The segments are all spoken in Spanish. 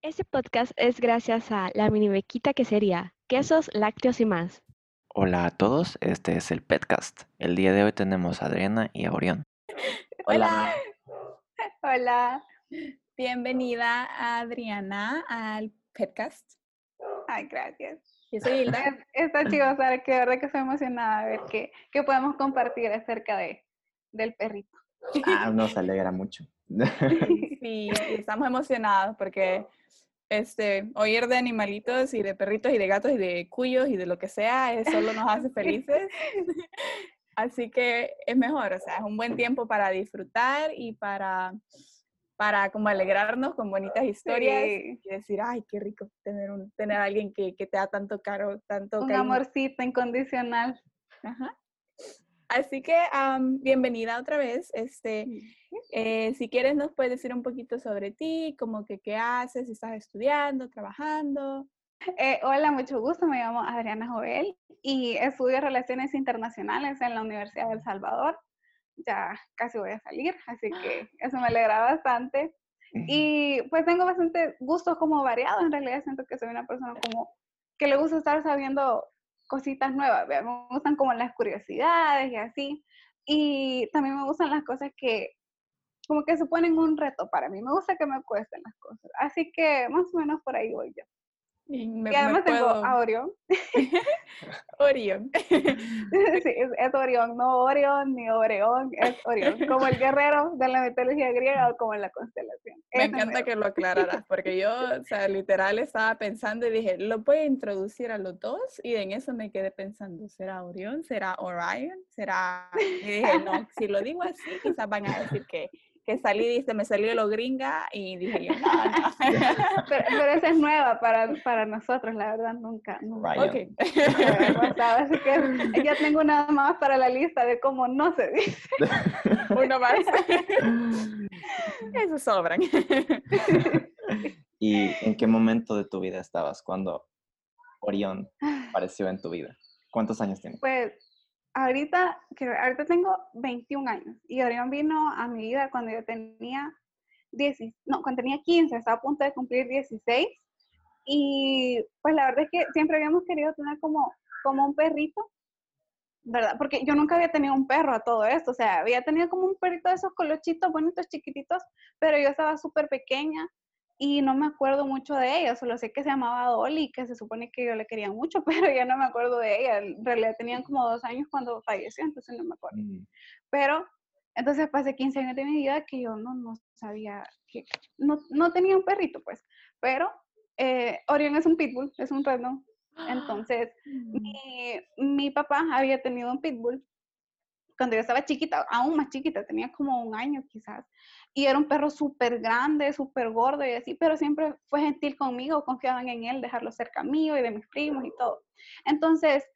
Este podcast es gracias a la mini bequita que sería quesos, lácteos y más. Hola a todos, este es el Petcast. El día de hoy tenemos a Adriana y a Orión. Hola. Hola. Bienvenida Adriana al Petcast. Ay, gracias. Yo soy Hilda. Está chido, Sara, que de verdad que estoy emocionada de ver qué, qué podemos compartir acerca de, del perrito. Ah, nos alegra mucho. Sí, estamos emocionados porque este, oír de animalitos y de perritos y de gatos y de cuyos y de lo que sea, eso solo nos hace felices. Así que es mejor, o sea, es un buen tiempo para disfrutar y para, para como alegrarnos con bonitas historias Sí. y decir, ay, qué rico tener, un, tener a alguien que, que te da tanto caro, tanto Un cariño". amorcito incondicional. Ajá. Así que am, bienvenida otra vez. Este, eh, si quieres nos puedes decir un poquito sobre ti, como que qué haces, si estás estudiando, trabajando. Eh, hola, mucho gusto. Me llamo Adriana Jovel y estudio Relaciones Internacionales en la Universidad de El Salvador. Ya casi voy a salir, así que eso me alegra bastante. Y pues tengo bastante gustos como variados. En realidad siento que soy una persona como que le gusta estar sabiendo cositas nuevas. ¿vea? Me gustan como las curiosidades y así. Y también me gustan las cosas que como que suponen un reto para mí. Me gusta que me cuesten las cosas. Así que más o menos por ahí voy yo. Y, me- y además me tengo a Orión. Orión. sí, es, es Orión, no Orión ni Oreón, es Orión. Como el guerrero de la mitología griega o como en la constelación. Me encanta que lo aclararas, porque yo, o sea, literal estaba pensando y dije, lo voy a introducir a los dos, y en eso me quedé pensando, ¿será Orión? ¿Será Orion? ¿Será...? Y dije, no, si lo digo así, quizás van a decir que, que salí, dice, me salió lo gringa, y dije yo, no, no. Pero, pero esa es nueva para, para nosotros, la verdad, nunca. nunca Ryan. Ok. me había pasado, Así que ya tengo nada más para la lista de cómo no se dice. Uno más. Eso sobran. ¿Y en qué momento de tu vida estabas cuando Orión apareció en tu vida? ¿Cuántos años tienes? Pues ahorita, que ahorita tengo 21 años y Orión vino a mi vida cuando yo tenía 10, no, cuando tenía 15, estaba a punto de cumplir 16 y pues la verdad es que siempre habíamos querido tener como, como un perrito, ¿verdad? Porque yo nunca había tenido un perro a todo esto, o sea, había tenido como un perrito de esos colochitos bonitos, chiquititos, pero yo estaba súper pequeña y no me acuerdo mucho de ella, solo sé que se llamaba Dolly, que se supone que yo le quería mucho, pero ya no me acuerdo de ella. En realidad tenían como dos años cuando falleció, entonces no me acuerdo. Mm, Pero entonces pasé 15 años de mi vida que yo no, no sabía que no, no tenía un perrito, pues. Pero eh, Orión es un pitbull, es un random. Entonces, mi, mi papá había tenido un pitbull cuando yo estaba chiquita, aún más chiquita, tenía como un año quizás, y era un perro súper grande, súper gordo y así, pero siempre fue gentil conmigo, confiaban en él, dejarlo cerca mío y de mis primos y todo. Entonces,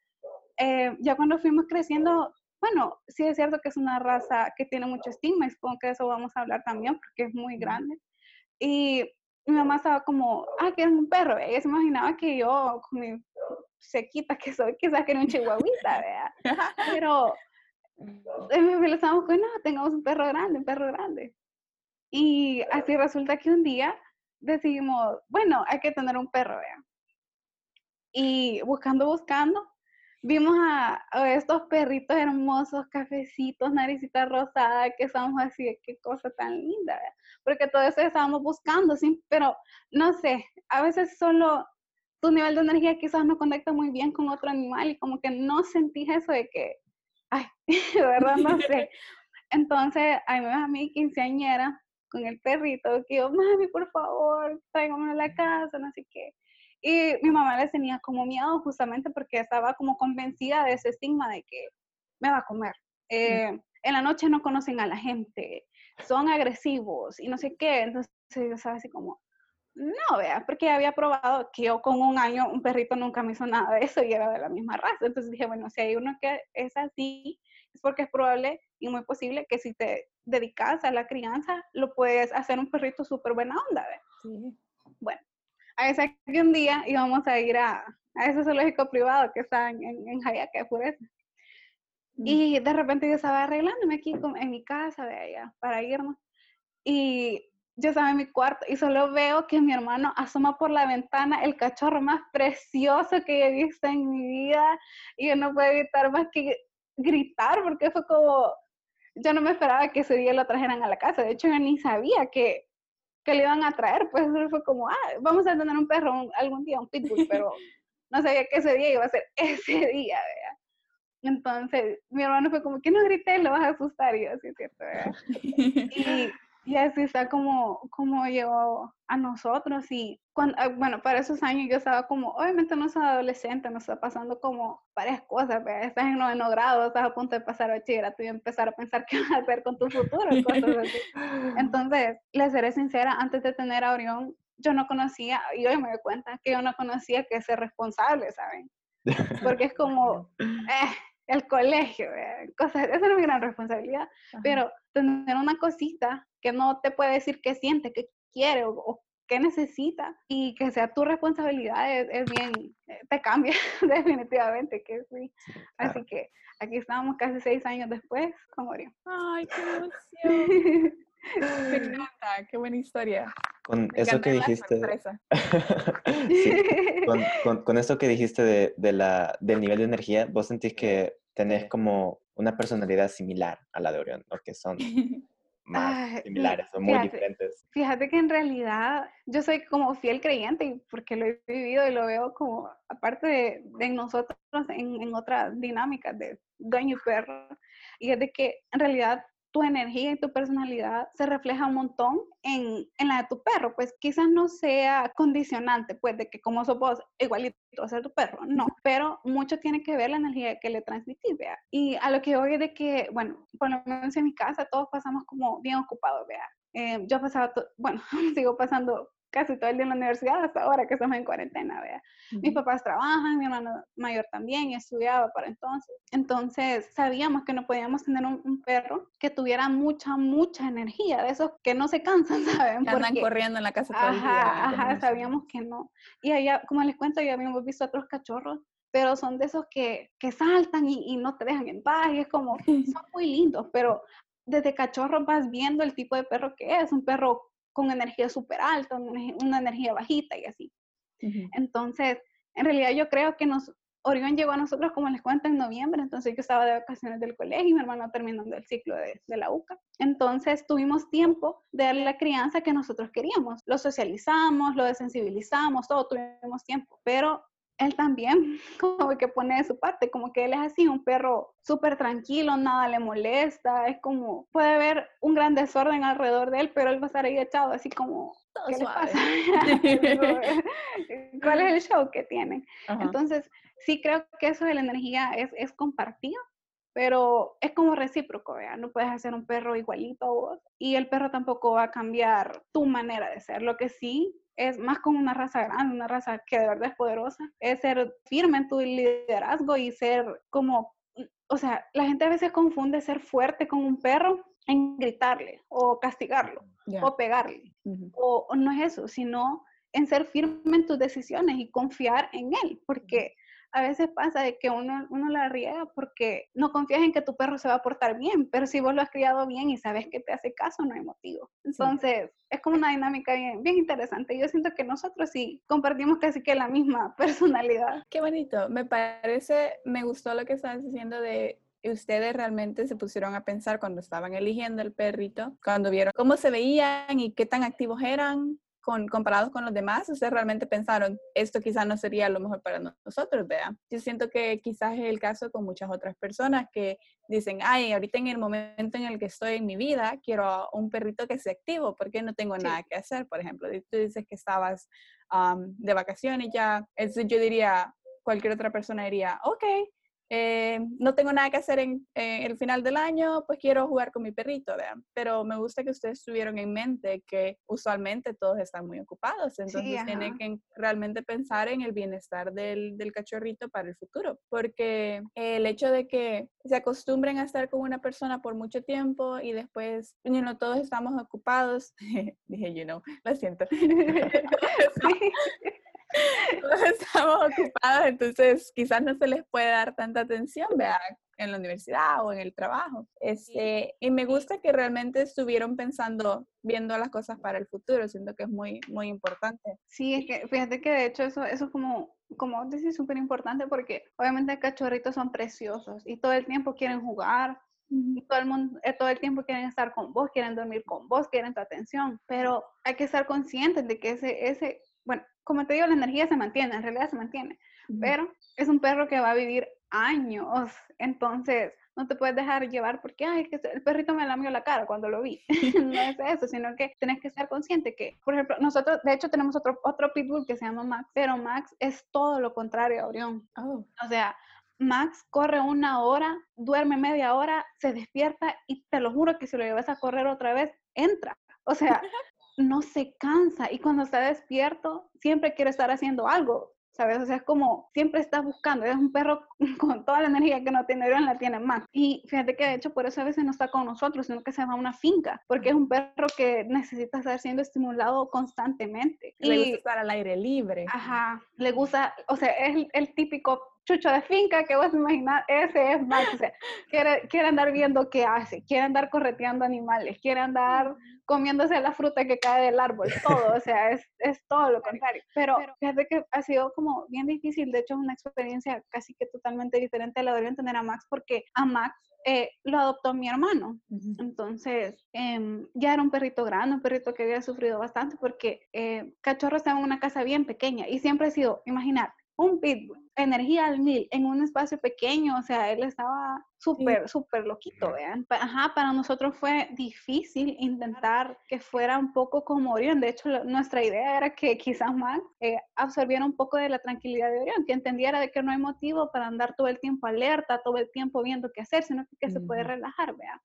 eh, ya cuando fuimos creciendo, bueno, sí es cierto que es una raza que tiene mucho estigma, y supongo que de eso vamos a hablar también, porque es muy grande. Y mi mamá estaba como, ah, quieren un perro. Ella se imaginaba que yo, con mi sequita que soy, quizás quería un chihuahuita, ¿verdad? Pero familia estábamos con, no, tengamos un perro grande, un perro grande. Y así resulta que un día decidimos, bueno, hay que tener un perro, ¿verdad? Y buscando, buscando, vimos a, a estos perritos hermosos, cafecitos, naricita rosada, que estábamos así, qué cosa tan linda, ¿verdad? Porque todo eso estábamos buscando, sí, pero no sé, a veces solo tu nivel de energía quizás no conecta muy bien con otro animal y como que no sentís eso de que, ay, de verdad no sé. Entonces, a mí, a mí quinceañera, con el perrito, que yo, mami, por favor, tráigame a la casa, no sé qué. Y mi mamá les tenía como miedo justamente porque estaba como convencida de ese estigma de que me va a comer. Eh, en la noche no conocen a la gente, son agresivos y no sé qué. Entonces yo estaba así como, no, vea, porque había probado que yo con un año un perrito nunca me hizo nada de eso y era de la misma raza. Entonces dije, bueno, si hay uno que es así, es porque es probable y muy posible que si te dedicas a la crianza, lo puedes hacer un perrito súper buena onda, ¿ve? Sí. Bueno, a esa que un día íbamos a ir a, a ese zoológico privado que está en, en, de Pureza. Y de repente yo estaba arreglándome aquí en mi casa de allá para irnos. Y yo estaba en mi cuarto y solo veo que mi hermano asoma por la ventana el cachorro más precioso que he visto en mi vida y yo no puedo evitar más que gritar porque fue como, yo no me esperaba que ese día lo trajeran a la casa, de hecho yo ni sabía que, que le iban a traer, pues fue como, ah, vamos a tener un perro algún día, un pitbull, pero no sabía que ese día iba a ser ese día, ¿verdad? Entonces, mi hermano fue como, que no grité? Lo vas a asustar, y yo, sí, es cierto, ¿verdad? Y, y así está como, como llegó a nosotros y cuando, ah, bueno, para esos años yo estaba como, obviamente no soy adolescente, no está pasando como varias cosas, estás en noveno grado, estás a punto de pasar bachillerato y empezar a pensar qué vas a hacer con tu futuro, cosas así. Entonces, les seré sincera, antes de tener a Orión, yo no conocía, y hoy me doy cuenta que yo no conocía que ser responsable, ¿saben? Porque es como, eh, el colegio, cosas, esa es mi gran responsabilidad, pero tener una cosita que no te puede decir qué siente, qué quiere o, qué necesita y que sea tu responsabilidad es, bien, eh, te cambia definitivamente, que sí. Así que aquí estamos casi seis años después con Orión. Ay, qué emoción. Me encanta, qué buena historia. Con eso que dijiste, con, con, eso que dijiste de, de, la, del nivel de energía, ¿vos sentís que tenés como una personalidad similar a la de Orión, o que son más similares, son muy diferentes. Fíjate que en realidad yo soy como fiel creyente porque lo he vivido y lo veo como aparte de, de nosotros en, en otras dinámicas de dueño y perro. Y es de que en realidad tu energía y tu personalidad se refleja un montón en, en, la de tu perro. Pues quizás no sea condicionante, pues, de que como sos vos, igualito a ser tu perro, no, pero mucho tiene que ver la energía que le transmitís, vea. Y a lo que voy es de que, bueno, por lo menos en mi casa todos pasamos como bien ocupados, vea. Eh, yo pasaba, bueno, sigo pasando casi todo el día en la universidad hasta ahora que estamos en cuarentena, vea. Mis papás trabajan, mi hermano mayor también estudiaba para entonces. Entonces sabíamos que no podíamos tener un, perro que tuviera mucha, mucha energía, de esos que no se cansan, ¿saben? Que andan corriendo en la casa todo el día. Ajá, sabíamos que no. Y allá, como les cuento, ya habíamos visto otros cachorros pero son de esos que, que saltan y, y, no te dejan en paz, y es como, son muy lindos, pero desde cachorro vas viendo el tipo de perro que es, un perro con energía súper alta, una energía bajita y así. Entonces, en realidad yo creo que nos, Orión llegó a nosotros, como les cuento, en noviembre, entonces yo estaba de vacaciones del colegio y mi hermano terminando el ciclo de, de, la UCA. Entonces tuvimos tiempo de darle la crianza que nosotros queríamos. Lo socializamos, lo desensibilizamos, todo tuvimos tiempo, pero él también como que pone de su parte, como que él es así, un perro súper tranquilo, nada le molesta, es como, puede haber un gran desorden alrededor de él, pero él va a estar ahí echado así como, ¿qué le pasa? ¿Cuál es el show que tiene? Entonces, sí creo que eso de la energía es, es compartido, pero es como recíproco, ¿vea? No puedes hacer un perro igualito a vos y el perro tampoco va a cambiar tu manera de ser. Lo que sí es más como una raza grande, una raza que de verdad es poderosa, es ser firme en tu liderazgo y ser como, o sea, la gente a veces confunde ser fuerte con un perro en gritarle o castigarlo o pegarle. o, o, no es eso, sino en ser firme en tus decisiones y confiar en él, porque a veces pasa de que uno, uno la riega porque no confías en que tu perro se va a portar bien, pero si vos lo has criado bien y sabes que te hace caso, no hay motivo. Entonces, es como una dinámica bien, bien interesante. Yo siento que nosotros sí compartimos casi que la misma personalidad. Qué bonito. Me parece, me gustó lo que estabas diciendo de ustedes realmente se pusieron a pensar cuando estaban eligiendo el perrito, cuando vieron cómo se veían y qué tan activos eran, con, comparados con los demás, ustedes realmente pensaron, esto quizás no sería lo mejor para nosotros, ¿verdad? Yo siento que quizás es el caso con muchas otras personas que dicen, ay, ahorita en el momento en el que estoy en mi vida, quiero un perrito que sea activo, porque no tengo nada que hacer, por ejemplo. Tú dices que estabas de vacaciones ya, entonces yo diría, cualquier otra persona diría, ok, eh, no tengo nada que hacer en el final del año, pues quiero jugar con mi perrito, vean. Pero me gusta que ustedes tuvieron en mente que usualmente todos están muy ocupados, entonces tienen que realmente pensar en el bienestar del, del, cachorrito para el futuro, porque el hecho de que se acostumbren a estar con una persona por mucho tiempo y después, you know, todos estamos ocupados, dije, you know, lo siento. estamos ocupados, entonces quizás no se les puede dar tanta atención, vea, en la universidad o en el trabajo. Este, y me gusta que realmente estuvieron pensando, viendo las cosas para el futuro, siento que es muy, muy importante. Sí, es que fíjate que de hecho eso, eso es como, como decís, súper importante porque obviamente cachorritos son preciosos y todo el tiempo quieren jugar, y todo el mundo, eh, todo el tiempo quieren estar con vos, quieren dormir con vos, quieren tu atención, pero hay que estar conscientes de que ese, ese, bueno, como te digo, la energía se mantiene, en realidad se mantiene, pero es un perro que va a vivir años, entonces no te puedes dejar llevar porque, ay, que el perrito me lamió la cara cuando lo vi. no es eso, sino que tienes que estar consciente que, por ejemplo, nosotros, de hecho, tenemos otro, otro pitbull que se llama Max, pero Max es todo lo contrario a Orión. Oh. O sea, Max corre una hora, duerme media hora, se despierta y te lo juro que si lo llevas a correr otra vez, entra. O sea, no se cansa y cuando está despierto siempre quiere estar haciendo algo. ¿sabes? O sea, es como siempre estás buscando, es un perro con toda la energía que no tiene Orión, la tiene más. Y fíjate que de hecho por eso a veces no está con nosotros, sino que se va a una finca, porque es un perro que necesita estar siendo estimulado constantemente. Le gusta estar al aire libre. Ajá, le gusta, o sea, es el, típico chucho de finca que vos imaginas, ese es Max, o sea, quiere, quiere andar viendo qué hace, quiere andar correteando animales, quiere andar comiéndose la fruta que cae del árbol, todo, o sea, es, es todo lo contrario. Pero fíjate que ha sido como bien difícil, de hecho es una experiencia casi que totalmente diferente a la de entender a Max, porque a Max eh, lo adoptó mi hermano. Entonces, em, ya era un perrito grande, un perrito que había sufrido bastante porque eh, Cachorro estaba en una casa bien pequeña y siempre ha sido, imaginar, un pitbull, energía al mil, en un espacio pequeño, o sea, él estaba súper, súper loquito, vean. Ajá, para nosotros fue difícil intentar que fuera un poco como Orión. De hecho, nuestra idea era que quizás más eh, absorbiera un poco de la tranquilidad de Orión, que entendiera de que no hay motivo para andar todo el tiempo alerta, todo el tiempo viendo qué hacer, sino que, se puede relajar, vean.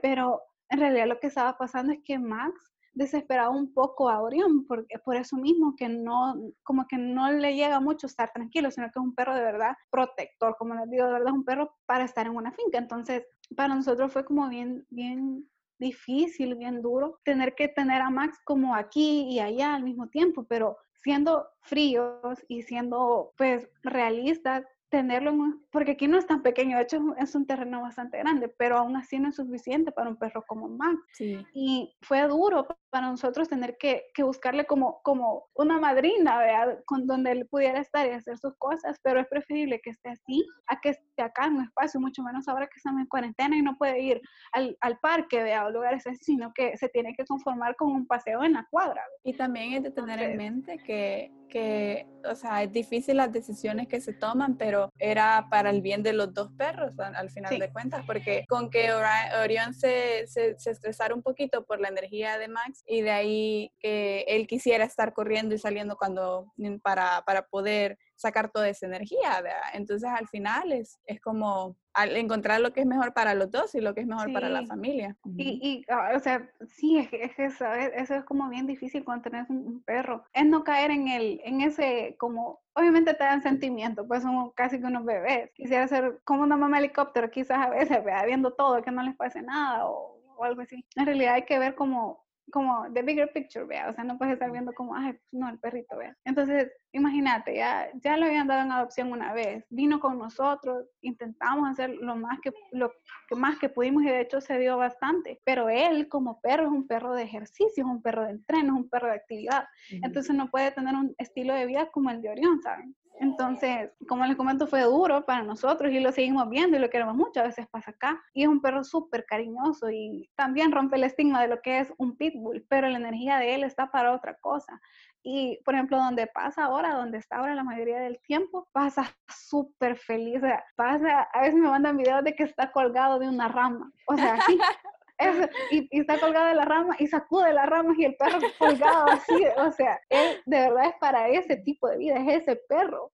Pero en realidad lo que estaba pasando es que Max desesperado un poco a Orión, porque por eso mismo que no, como que no le llega mucho estar tranquilo, sino que es un perro de verdad protector, como les digo, de verdad es un perro para estar en una finca. Entonces, para nosotros fue como bien, bien difícil, bien duro, tener que tener a Max como aquí y allá al mismo tiempo, pero siendo fríos y siendo pues realistas, tenerlo en un, porque aquí no es tan pequeño, de hecho es un terreno bastante grande, pero aún así no es suficiente para un perro como Max. Sí. Y fue duro para nosotros tener que, que buscarle como, como una madrina, ¿verdad? Con donde él pudiera estar y hacer sus cosas, pero es preferible que esté así a que esté acá en un espacio, mucho menos ahora que estamos en cuarentena y no puede ir al, al parque, ¿verdad? O lugares así, sino que se tiene que conformar con un paseo en la cuadra. Y también es de tener en mente que, que, o sea, es difícil las decisiones que se toman, pero era para el bien de los dos perros al, final de cuentas, porque con que Orión se, se, se estresara un poquito por la energía de Max, y de ahí que él quisiera estar corriendo y saliendo cuando para, para poder sacar toda esa energía, ¿verdad? Entonces al final es, es como al encontrar lo que es mejor para los dos y lo que es mejor para la familia. Y, y ah, o sea, sí, es, es eso, eso es como bien difícil cuando tenés un, perro. Es no caer en, el, en ese, como, obviamente te dan sentimiento, pues son casi que unos bebés. Quisiera ser como una mamá helicóptero, quizás a veces, ¿verdad? viendo todo, que no les pase nada o, o algo así. En realidad hay que ver como como the bigger picture, vea, o sea, no puedes estar viendo como, ay, no, el perrito, vea. Entonces, imagínate, ya, ya lo habían dado en adopción una vez, vino con nosotros, intentamos hacer lo más que, lo que más que pudimos y de hecho se dio bastante, pero él como perro es un perro de ejercicio, es un perro de entreno, es un perro de actividad, entonces no puede tener un estilo de vida como el de Orión, ¿saben? Entonces, como les comento, fue duro para nosotros y lo seguimos viendo y lo queremos mucho. A veces pasa acá. Y es un perro súper cariñoso y también rompe el estigma de lo que es un pitbull, pero la energía de él está para otra cosa. Y, por ejemplo, donde pasa ahora, donde está ahora la mayoría del tiempo, pasa súper feliz. O sea, pasa, a veces me mandan videos de que está colgado de una rama. O sea, sí, y, está colgado de la rama y sacude las ramas y el perro colgado así, o sea, él de verdad es para ese tipo de vida, es ese perro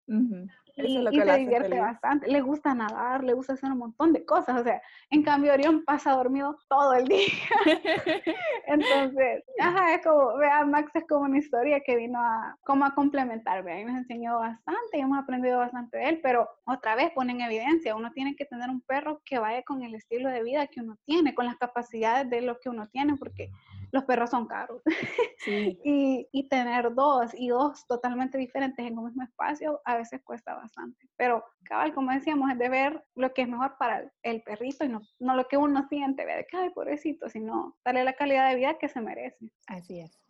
y, se divierte bastante. Le gusta nadar, le gusta hacer un montón de cosas. O sea, en cambio, Orión pasa dormido todo el día. Entonces, ajá, es como, vea, Max es como una historia que vino a, como a complementar, vea, y nos enseñó bastante y hemos aprendido bastante de él, pero otra vez pone en evidencia, uno tiene que tener un perro que vaya con el estilo de vida que uno tiene, con las capacidades de lo que uno tiene, porque los perros son caros. Sí. y, y tener dos y dos totalmente diferentes en un mismo espacio a veces cuesta bastante. Pero, cabal, como decíamos, es de ver lo que es mejor para el, el perrito y no, no lo que uno siente, ve de que, ay, pobrecito, sino darle la calidad de vida que se merece. Así es.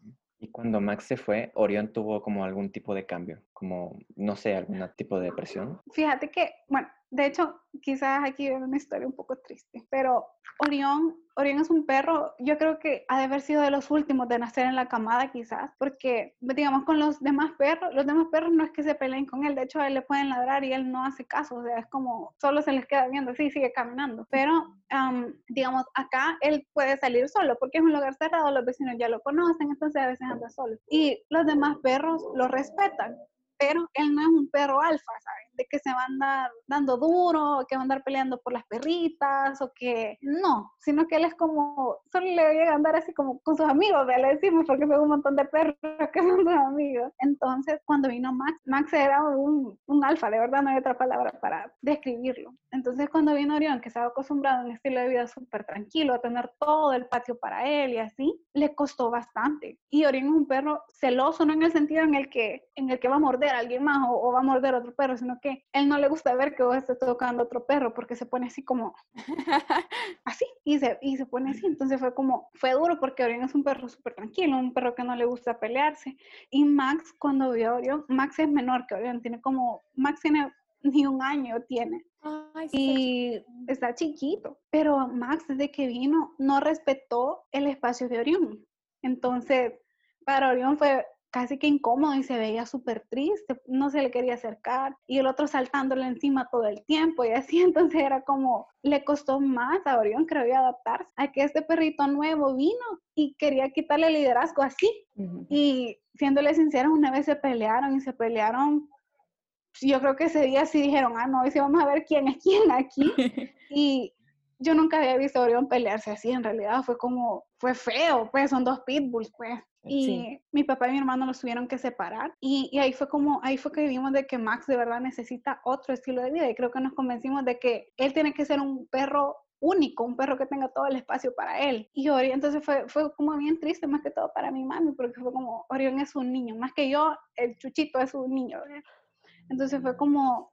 Y cuando Max se fue, Orión tuvo como algún tipo de cambio, como, no sé, algún tipo de depresión. Fíjate que, bueno, de hecho, quizás aquí hay una historia un poco triste, pero Orión, Orión es un perro, yo creo que ha de haber sido de los últimos de nacer en la camada quizás, porque digamos con los demás perros, los demás perros no es que se peleen con él, de hecho él le pueden ladrar y él no hace caso, o sea, es como solo se les queda viendo, sí, sigue caminando, pero digamos acá él puede salir solo porque es un lugar cerrado, los vecinos ya lo conocen, entonces a veces anda solo. Y los demás perros lo respetan, pero él no es un perro alfa, ¿sabes? De que se va a andar dando duro, que va a andar peleando por las perritas, o que no, sino que él es como, solo le llega a andar así como con sus amigos, le decimos, porque son un montón de perros que son sus amigos. Entonces, cuando vino Max, Max era un, un alfa, de verdad no hay otra palabra para describirlo. Entonces, cuando vino Orión, que estaba acostumbrado a un estilo de vida súper tranquilo, a tener todo el patio para él y así, le costó bastante. Y Orión es un perro celoso, no en el sentido en el que, en el que va a morder a alguien más o, o va a morder a otro perro, sino que él no le gusta ver que vos estés tocando a otro perro porque se pone así como así y se, y se pone así. Entonces fue como, fue duro porque Orión es un perro súper tranquilo, un perro que no le gusta pelearse. Y Max, cuando vio a Orión, Max es menor que Orión, tiene como, Max tiene ni un año tiene. Ay, sí, Y está chiquito, pero Max desde que vino no respetó el espacio de Orión. Entonces, para Orión fue casi que incómodo y se veía súper triste, no se le quería acercar y el otro saltándole encima todo el tiempo y así, entonces era como, le costó más a Orión, creo yo, adaptarse a que este perrito nuevo vino y quería quitarle el liderazgo así. Ujú. Y siéndole sincera, una vez se pelearon y se pelearon, yo creo que ese día sí dijeron, ah, no, y sí vamos a ver quién es quién aquí. Y yo nunca había visto a Orión pelearse así, en realidad fue como, fue feo, pues son dos pitbulls, pues. Y Sí. mi papá y mi hermano los tuvieron que separar. Y, y ahí fue como, ahí fue que vimos de que Max de verdad necesita otro estilo de vida. Y creo que nos convencimos de que él tiene que ser un perro único, un perro que tenga todo el espacio para él. Y Orión, entonces fue, fue como bien triste, más que todo para mi mami, porque fue como, Orión es un niño, más que yo, el chuchito es un niño. ¿verdad? Entonces fue como,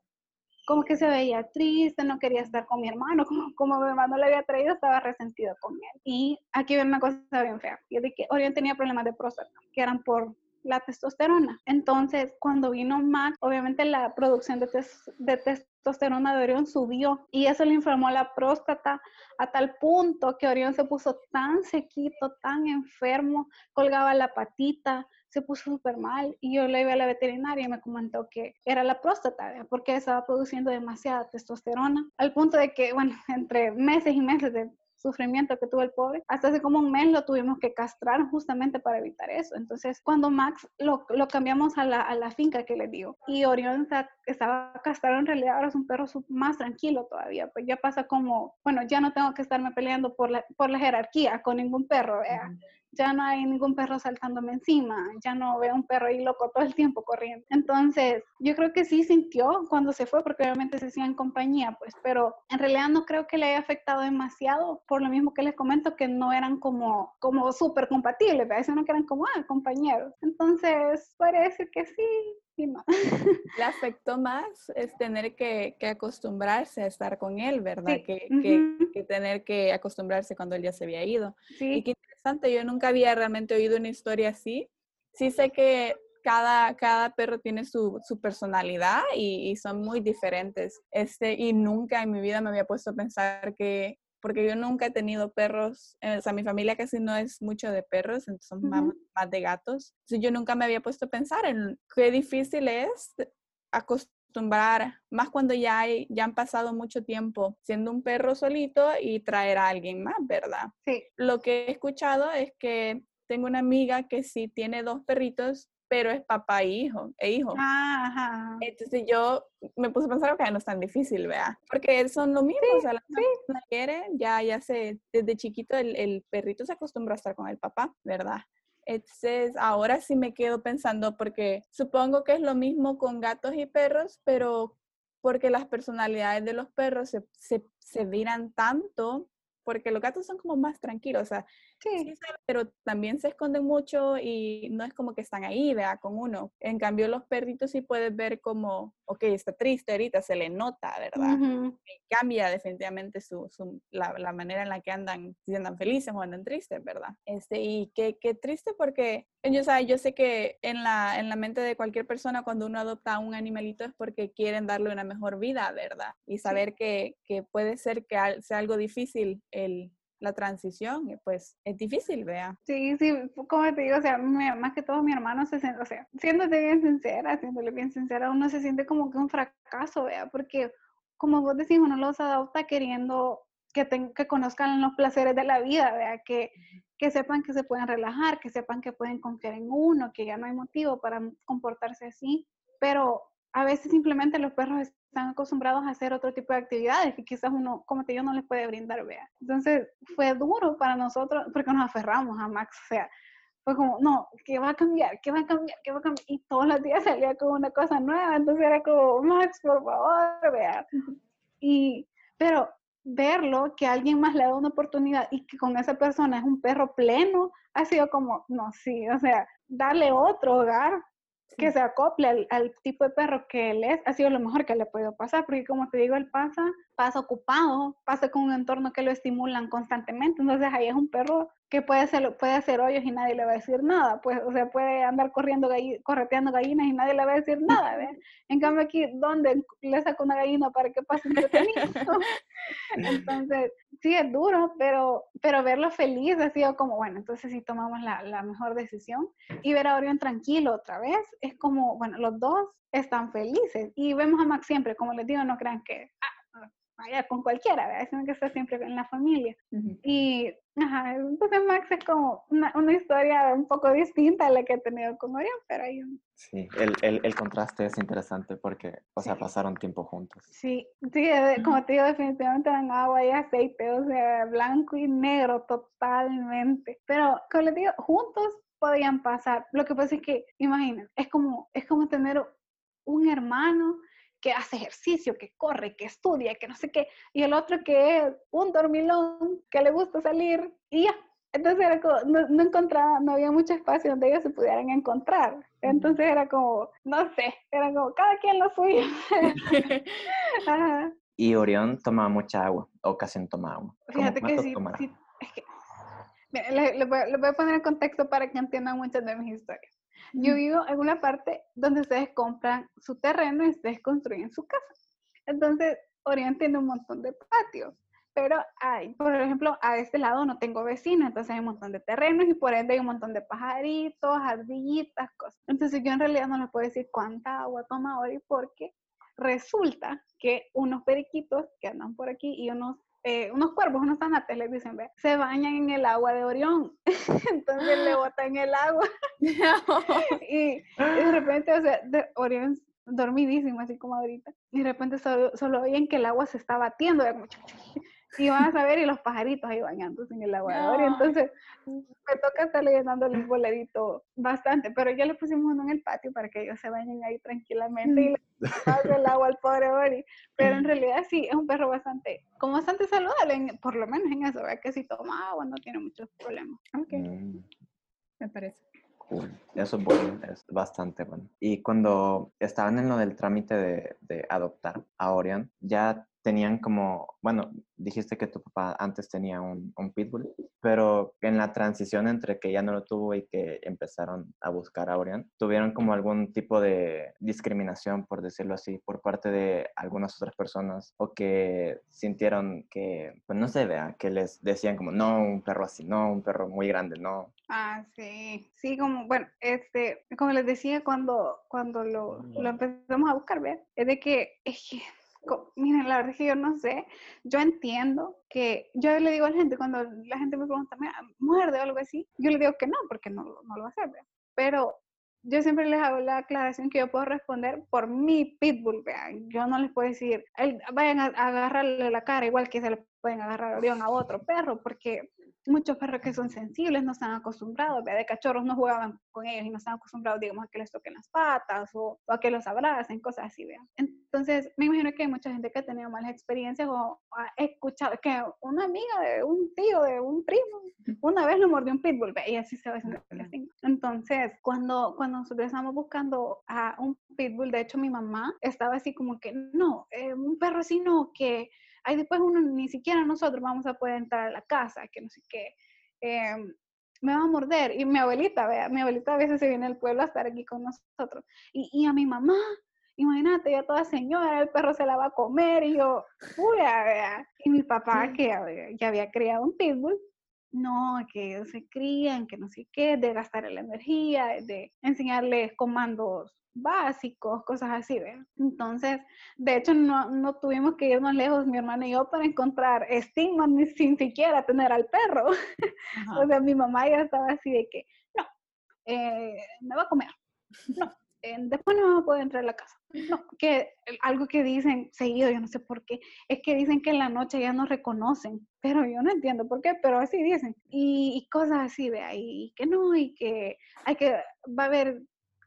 como que se veía triste, no quería estar con mi hermano, como, como mi hermano le había traído, estaba resentido con él. Y aquí viene una cosa bien fea, y es que Orión tenía problemas de próstata, que eran por la testosterona. Entonces, cuando vino Max, obviamente la producción de, tes- de testosterona de Orión subió y eso le inflamó la próstata a tal punto que Orión se puso tan sequito, tan enfermo, colgaba la patita, se puso súper mal y yo le iba a la veterinaria y me comentó que era la próstata, ¿verdad? porque estaba produciendo demasiada testosterona, al punto de que, bueno, entre meses y meses de sufrimiento que tuvo el pobre, hasta hace como un mes lo tuvimos que castrar justamente para evitar eso. Entonces, cuando Max lo, lo cambiamos a la, a la finca que le digo y Orión estaba castrado, en realidad ahora es un perro más tranquilo todavía, pues ya pasa como, bueno, ya no tengo que estarme peleando por la, por la jerarquía con ningún perro. Ujú. Ya no hay ningún perro saltándome encima, ya no veo un perro ahí loco todo el tiempo corriendo. Entonces, yo creo que sí sintió cuando se fue, porque obviamente se hacía en compañía, pues, pero en realidad no creo que le haya afectado demasiado, por lo mismo que les comento, que no eran como, como súper compatibles, a veces no que eran como, ah, compañeros. Entonces, parece que sí y. Le afectó más es tener que, que acostumbrarse a estar con él, ¿verdad? Sí, Que, que- ujú. que tener que acostumbrarse cuando él ya se había ido. Y Sí, qué interesante, yo nunca había realmente oído una historia así. Sí sé que cada, cada perro tiene su, su personalidad y, y son muy diferentes. Este, y nunca en mi vida me había puesto a pensar que, porque yo nunca he tenido perros, eh, o sea, mi familia casi no es mucho de perros, entonces son más, Ujú. más de gatos. Entonces yo nunca me había puesto a pensar en qué difícil es acostumbrar, más cuando ya, hay, ya han pasado mucho tiempo siendo un perro solito y traer a alguien más, ¿verdad? sí. Lo que he escuchado es que tengo una amiga que sí tiene dos perritos, pero es papá e hijo, e hijo. Ah, ajá. Entonces yo me puse a pensar que no es tan difícil, ¿vea? Porque son lo mismo, o sea, la misma persona quiere, ya, ya se, desde chiquito el, el perrito se acostumbra a estar con el papá, ¿verdad? Entonces, ahora sí me quedo pensando porque supongo que es lo mismo con gatos y perros, pero porque las personalidades de los perros se, se, se viran tanto, porque los gatos son como más tranquilos, o sea, sí. pero también se esconden mucho y no es como que están ahí, vea, con uno. En cambio, los perritos sí puedes ver como, ok, está triste ahorita, se le nota, ¿verdad? Cambia definitivamente su, su la, la, manera en la que andan, si andan felices o andan tristes, ¿verdad? Este, y qué, qué triste porque yo, o yo sé que en la, en la mente de cualquier persona cuando uno adopta a un animalito es porque quieren darle una mejor vida, ¿verdad? Y saber que, que puede ser que sea algo difícil el la transición, pues es difícil, vea. Sí, sí, como te digo, o sea, más que todo mi hermano se siente, o sea, siéndote bien sincera, siéndole bien sincera, uno se siente como que un fracaso, vea, porque como vos decís, uno los adopta queriendo que, que conozcan los placeres de la vida, vea, que, que sepan que se pueden relajar, que sepan que pueden confiar en uno, que ya no hay motivo para comportarse así, pero a veces simplemente los perros están acostumbrados a hacer otro tipo de actividades que quizás uno, como te digo, no les puede brindar, vea. Entonces fue duro para nosotros porque nos aferramos a Max, o sea, fue como, no, ¿qué va a cambiar? ¿Qué va a cambiar? ¿Qué va a cambiar? Y todos los días salía como una cosa nueva, entonces era como, Max, por favor, vea. Y, pero verlo, que alguien más le da una oportunidad y que con esa persona es un perro pleno, ha sido como, no, sí, o sea, darle otro hogar que se acople al, tipo de perro que él es, ha sido lo mejor que le ha podido pasar, porque como te digo, él pasa, pasa ocupado, pasa con un entorno que lo estimulan constantemente, entonces ahí es un perro que puede hacer, puede hacer hoyos y nadie le va a decir nada, pues, o sea, puede andar corriendo, correteando gallinas y nadie le va a decir nada, ¿ves? En cambio aquí, ¿dónde le saco una gallina para que pase entretenido? entonces, sí es duro, pero, pero verlo feliz ha sido como, bueno, entonces sí tomamos la, la mejor decisión y ver a Orión tranquilo otra vez, es como, bueno, los dos están felices y vemos a Max siempre, como les digo, no crean que, ah, vaya con cualquiera, ¿verdad? Sino que está siempre en la familia. Y, ajá, entonces Max es como una, una, historia un poco distinta a la que he tenido con Orión, pero hay un... Sí, el, el, el contraste es interesante porque, o sea, pasaron tiempo juntos. Sí, sí, como te digo, definitivamente dan agua y aceite, o sea, blanco y negro totalmente. Pero, como les digo, juntos podían pasar. Lo que pasa es que, imaginen, es como, es como tener un hermano que hace ejercicio, que corre, que estudia, que no sé qué, y el otro que es un dormilón, que le gusta salir, y ya. Entonces era como, no, encontraba, no había mucho espacio donde ellos se pudieran encontrar. Entonces era como, no sé, era como cada quien lo suyo. Y Orión tomaba mucha agua, o casi no tomaba agua. Fíjate que sí, sí, es que, le, voy, le, voy, a poner en contexto para que entiendan muchas de mis historias. Yo vivo en una parte donde ustedes compran su terreno y ustedes construyen su casa. Entonces, Orión tiene un montón de patios, pero hay, por ejemplo, a este lado no tengo vecinos, entonces hay un montón de terrenos y por ende hay un montón de pajaritos, ardillitas, cosas. Entonces yo en realidad no les puedo decir cuánta agua toma Ori porque resulta que unos periquitos que andan por aquí y unos eh, unos cuervos, unos tanates, les dicen, ve, se bañan en el agua de Orión. Entonces le botan el agua. y, de repente, o sea, de Orión dormidísimo, así como ahorita. Y de repente solo, solo oyen que el agua se está batiendo. Y van a saber, y los pajaritos ahí bañándose en el agua de Orión. Entonces, me toca estarle llenándole un boledito bastante, pero ya le pusimos uno en el patio para que ellos se bañen ahí tranquilamente y le pasen el agua al pobre Ori. Pero en realidad sí, es un perro bastante, como bastante saludable, por lo menos en eso, ¿verdad? que si toma agua no tiene muchos problemas. Okay. Mm. Me parece. Eso es bueno, es bastante bueno. Y cuando estaban en lo del trámite de, de adoptar a Orion, ya tenían como, bueno, dijiste que tu papá antes tenía un, un, pitbull, pero en la transición entre que ya no lo tuvo y que empezaron a buscar a Orion, ¿tuvieron como algún tipo de discriminación, por decirlo así, por parte de algunas otras personas o que sintieron que, pues no se vea, que les decían como, no, un perro así, no, un perro muy grande, no? Ah, sí, sí, como, bueno, este, como les decía cuando, cuando lo, lo empezamos a buscar, ¿ver? Es de que, es que miren, la verdad es que yo no sé, yo entiendo que, yo le digo a la gente, cuando la gente me pregunta, muerde o algo así, yo le digo que no, porque no, no lo va a hacer, pero yo siempre les hago la aclaración que yo puedo responder por mi pitbull, vean, yo no les puedo decir, vayan a, agarrarle la cara igual que se le pueden agarrar a otro perro, porque muchos perros que son sensibles no están acostumbrados, de cachorros no jugaban con ellos y no están acostumbrados, digamos, a que les toquen las patas o, a que los abracen, cosas así, vean. Entonces, me imagino que hay mucha gente que ha tenido malas experiencias o ha escuchado que una amiga de un tío, de un primo, una vez lo mordió un pitbull, ve, y así se va haciendo el estigma. Entonces, cuando, cuando nosotros estábamos buscando a un pitbull, de hecho mi mamá estaba así como que, no, eh, un perro así no, que ahí después uno, ni siquiera nosotros vamos a poder entrar a la casa, que no sé qué. Em, me va a morder. Y mi abuelita, vea, mi abuelita a veces se viene al pueblo a estar aquí con nosotros. Y, y a mi mamá, imagínate, ya toda señora, el perro se la va a comer y yo, pura, vea. Y mi papá, que ya había criado un pitbull, no, que ellos se crían, que no sé qué, de gastar la energía, de enseñarles comandos básicos, cosas así, ¿verdad? Entonces, de hecho, no, no, tuvimos que irnos lejos, mi hermana y yo, para encontrar estigmas, ni sin siquiera tener al perro. o sea, mi mamá ya estaba así de que, no, eh, me va a comer, no, después no poder entrar a la casa. No, que algo que dicen seguido, yo no sé por qué, es que dicen que en la noche ya no reconocen, pero yo no entiendo por qué, pero así dicen. Y, y cosas así, de ahí, que no, y que hay que, va a haber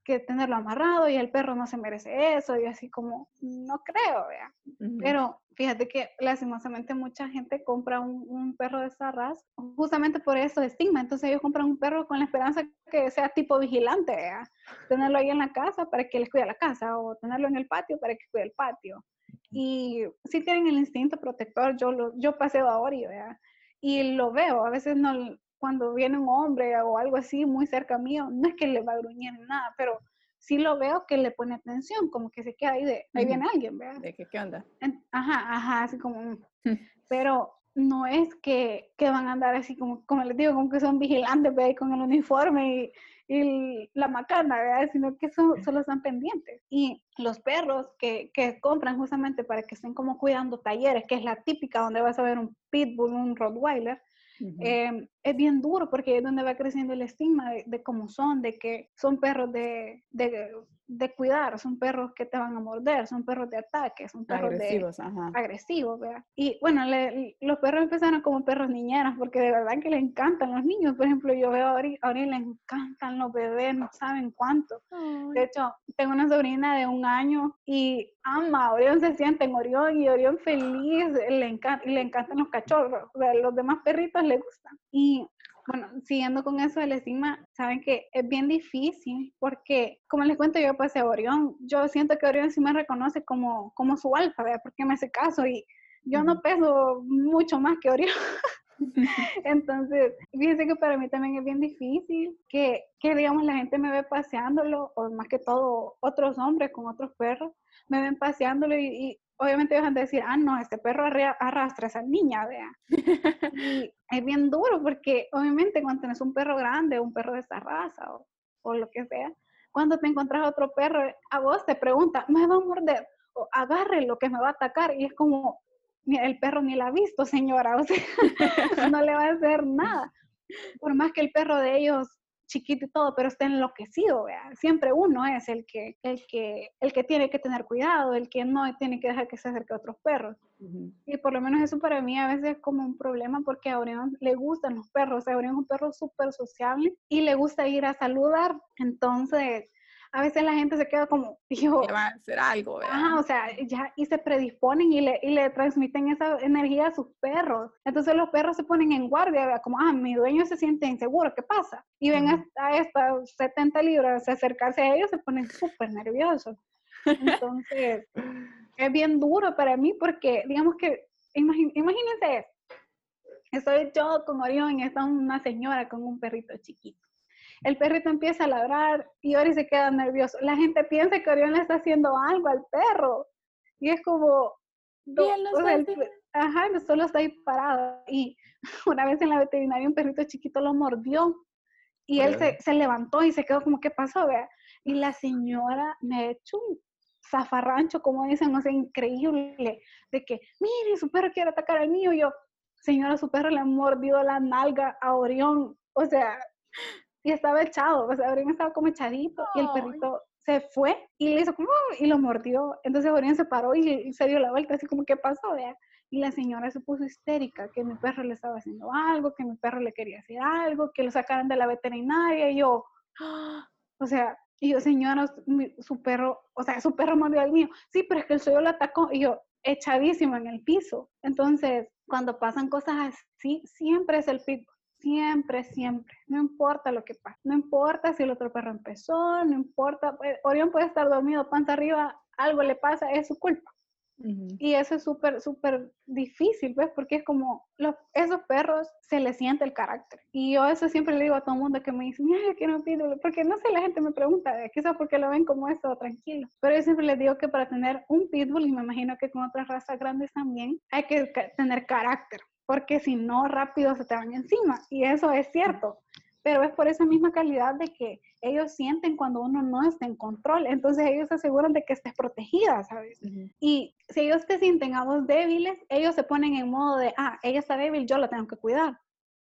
que tenerlo amarrado y el perro no se merece eso y así como, no creo, vea. Pero fíjate que lastimosamente mucha gente compra un, un, perro de esa raza justamente por eso de estigma. Entonces ellos compran un perro con la esperanza que sea tipo vigilante, vea. Tenerlo ahí en la casa para que les cuide la casa o tenerlo en el patio para que cuide el patio. Y si tienen el instinto protector, yo, lo, yo paseo a Ori, vea. Y lo veo, a veces no, cuando viene un hombre o algo así muy cerca mío, no es que le va a gruñir nada, pero sí lo veo que le pone atención, como que se queda ahí de, ahí viene alguien, ¿verdad? De que, ¿qué onda? Ajá, ajá, así como, pero no es que, que, van a andar así como, como les digo, como que son vigilantes, ¿verdad? Con el uniforme y, y la macana, ¿verdad? Sino que son, solo están pendientes. Y los perros que, que compran justamente para que estén como cuidando talleres, que es la típica donde vas a ver un pitbull, un rottweiler, eh, es bien duro porque es donde va creciendo el estigma de, cómo son, de que son perros de, de, cuidar, son perros que te van a morder, son perros de ataque, son perros agresivos, ajá. agresivos, ¿verdad? Y bueno, le, los perros empezaron como perros niñeras porque de verdad que le encantan los niños. Por ejemplo, yo veo a Ori, a Ori le encantan los bebés, no saben cuánto. Ay. De hecho, tengo una sobrina de un año y ama, Orión se siente en Orión y Orión feliz, le, encanta, le encantan los cachorros, o sea, los demás perritos le gustan. Y bueno, siguiendo con eso del estigma, saben que es bien difícil porque, como les cuento, yo pasé a Orión. Yo siento que Orión sí me reconoce como, como su alfa, ¿verdad? Porque me hace caso y yo no peso mucho más que Orión. Entonces, fíjense que para mí también es bien difícil que, que, digamos, la gente me ve paseándolo, o más que todo otros hombres con otros perros, me ven paseándolo y, y obviamente dejan de decir, ah, no, este perro arrastra a esa niña, vea. y es bien duro porque obviamente cuando tienes un perro grande, un perro de esa raza o, o, lo que sea, cuando te encuentras otro perro, a vos te pregunta, ¿me va a morder? O agarre lo que me va a atacar. Y es como, el perro ni la ha visto, señora, o sea, no le va a hacer nada. Por más que el perro de ellos chiquito y todo, pero está enloquecido, ¿vea? Siempre uno es el que, el, que, el que tiene que tener cuidado, el que no tiene que dejar que se acerque a otros perros. Uh -huh. Y por lo menos eso para mí a veces es como un problema porque a Orión le gustan los perros, Orión es un perro súper sociable y le gusta ir a saludar, entonces a veces la gente se queda como, dijo, va a hacer algo, ¿verdad? Ah, o sea, ya, y se predisponen y le, y le transmiten esa energía a sus perros. Entonces los perros se ponen en guardia, ¿verdad? como, ah, mi dueño se siente inseguro, ¿qué pasa? Y ven a estas 70 libras acercarse a ellos, se ponen súper nerviosos. Entonces, es bien duro para mí porque, digamos que, imagín, imagínense Estoy yo con Orión y está una señora con un perrito chiquito el perrito empieza a ladrar y Ori se queda nervioso. La gente piensa que Orión le está haciendo algo al perro. Y es como... Bien, o sea, el, ajá, no solo está ahí parado. Y una vez en la veterinaria un perrito chiquito lo mordió. Y él se, se, levantó y se quedó como, ¿qué pasó? Vea? Y la señora me ha hecho un zafarrancho, como dicen, no sé, increíble, de que, mire, su perro quiere atacar al mío. Y yo, señora, su perro le ha mordido la nalga a Orión. O sea, y estaba echado, o sea, Orión estaba como echadito y el perrito se fue y le hizo como y lo mordió. Entonces Orión se paró y, y, se dio la vuelta, así como, ¿qué pasó? Vea? Y la señora se puso histérica, que mi perro le estaba haciendo algo, que mi perro le quería hacer algo, que lo sacaran de la veterinaria y yo, o sea, Y yo, señora, su perro, o sea, su perro mordió al mío. Sí, pero es que el suyo lo atacó. Y yo, echadísimo en el piso. Entonces, cuando pasan cosas así, siempre es el pitbull. Siempre, siempre. No importa lo que pase. No importa si el otro perro empezó, no importa. Eh, Orión puede estar dormido, panza arriba, algo le pasa, es su culpa. Y eso es súper, súper difícil, ¿ves? Porque es como, los, esos perros se les siente el carácter. Y yo eso siempre le digo a todo el mundo que me dice, mira, yo quiero un pitbull. Porque no sé, la gente me pregunta, quizás porque lo ven como eso, tranquilo. Pero yo siempre les digo que para tener un pitbull, y me imagino que con otras razas grandes también, hay que tener carácter. Porque si no, rápido se te van encima. Y eso es cierto pero es por esa misma calidad de que ellos sienten cuando uno no está en control, entonces ellos se aseguran de que estés protegida, ¿sabes? Y si ellos te sienten a vos débiles, ellos se ponen en modo de, ah, ella está débil, yo la tengo que cuidar.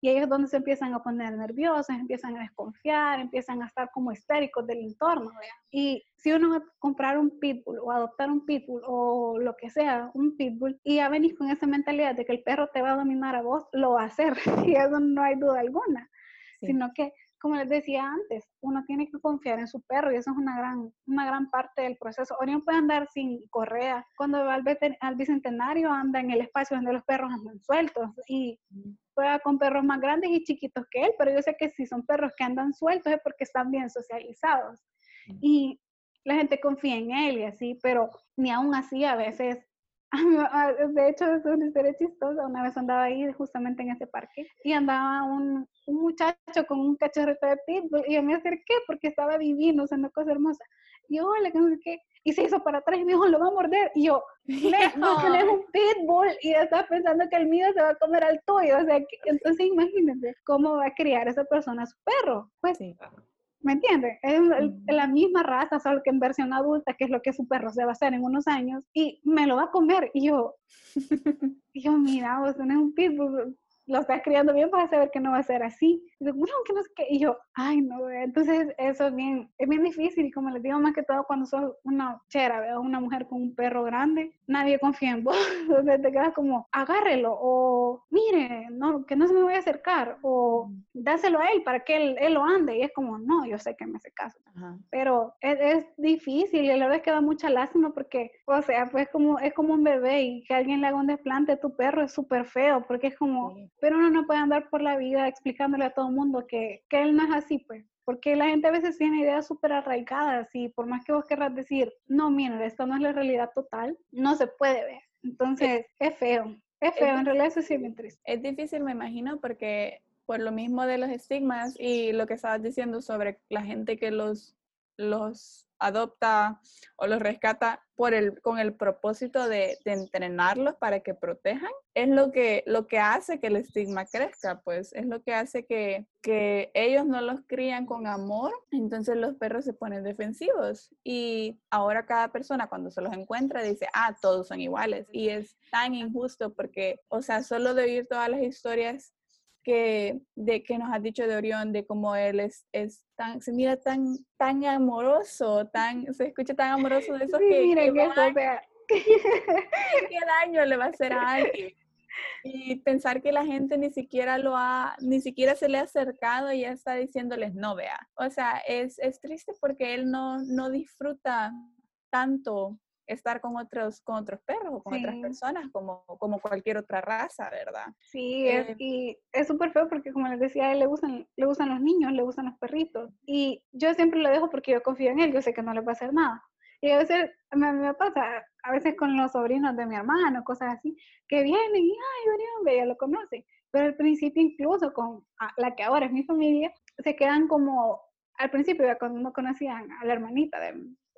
Y ellos es donde se empiezan a poner nerviosos, empiezan a desconfiar, empiezan a estar como histéricos del entorno. Y si uno va a comprar un pitbull o adoptar un pitbull o lo que sea, un pitbull, y ya venís con esa mentalidad de que el perro te va a dominar a vos, lo va a hacer. Y eso no hay duda alguna sino que, como les decía antes, uno tiene que confiar en su perro y eso es una gran, una gran parte del proceso. Orión puede andar sin correa. Cuando va al, al bicentenario anda en el espacio donde los perros andan sueltos y juega con perros más grandes y chiquitos que él, pero yo sé que si son perros que andan sueltos es porque están bien socializados. Y la gente confía en él y así, pero ni aún así a veces de hecho, es una historia chistosa. Una vez andaba ahí justamente en ese parque y andaba un, un muchacho con un cachorrito de pitbull y yo me acerqué porque estaba divino, o sea, una cosa hermosa. Y yo, hola, ¿qué? Y se hizo para atrás y me dijo, lo va a morder. Y yo, no, tienes un pitbull y estás pensando que el mío se va a comer al tuyo. O sea, entonces imagínense cómo va a criar esa persona a su perro. Pues sí. ¿Me entiendes? Es la misma raza, solo que en versión adulta, que es lo que su perro se va a hacer en unos años, y me lo va a comer. Y yo, y yo, mira, vos tenés un pitbull, lo estás criando bien, vas a saber que no va a ser así. Y yo, que no sé qué. Y yo, ay, no, entonces eso es bien, es bien difícil. Y como les digo, más que todo cuando sos una chera, ¿veo? una mujer con un perro grande, nadie confía en vos. Entonces te quedas como, agárrelo, o mire, no, que no se me vaya a acercar, o dáselo a él para que él, él lo ande. Y es como, no, yo sé que me hace caso. Pero es, es, difícil y la verdad es que da mucha lástima porque, o sea, pues como, es como un bebé y que alguien le haga un desplante a tu perro es súper feo porque es como, pero uno no puede andar por la vida explicándole a todo el mundo que, que él no es así, pues. Porque la gente a veces tiene ideas súper arraigadas y por más que vos querrás decir, no, mira, esto no es la realidad total, no se puede ver. Entonces, es, feo. Es feo, en realidad eso sí me triste. Es difícil, me imagino, porque por lo mismo de los estigmas y lo que estabas diciendo sobre la gente que los, los adopta o los rescata por el, con el propósito de, entrenarlos para que protejan, es lo que, lo que hace que el estigma crezca, pues es lo que hace que, que ellos no los crían con amor, entonces los perros se ponen defensivos. Y ahora cada persona cuando se los encuentra dice, ah, todos son iguales y es tan injusto porque, o sea, solo de oír todas las historias que, de, que nos has dicho de Orión, de cómo él es, es tan, se mira tan, tan amoroso, tan, se escucha tan amoroso de esos sí, que, miren que, eso, qué daño le va a hacer a alguien. Y pensar que la gente ni siquiera lo ha, ni siquiera se le ha acercado y ya está diciéndoles no, vea. O sea, es, es triste porque él no, no disfruta tanto estar con otros, con otros perros o con otras personas como, como cualquier otra raza, ¿verdad? Sí, es, eh, y es súper feo porque como les decía, a él le gustan, le gustan los niños, le gustan los perritos. Y yo siempre lo dejo porque yo confío en él, yo sé que no le va a hacer nada. Y a veces me, me pasa, a veces con los sobrinos de mi hermano, cosas así, que vienen y, ay, hombre, ya lo conoce. Pero al principio incluso con la que ahora es mi familia, se quedan como, al principio cuando no conocían a la hermanita de,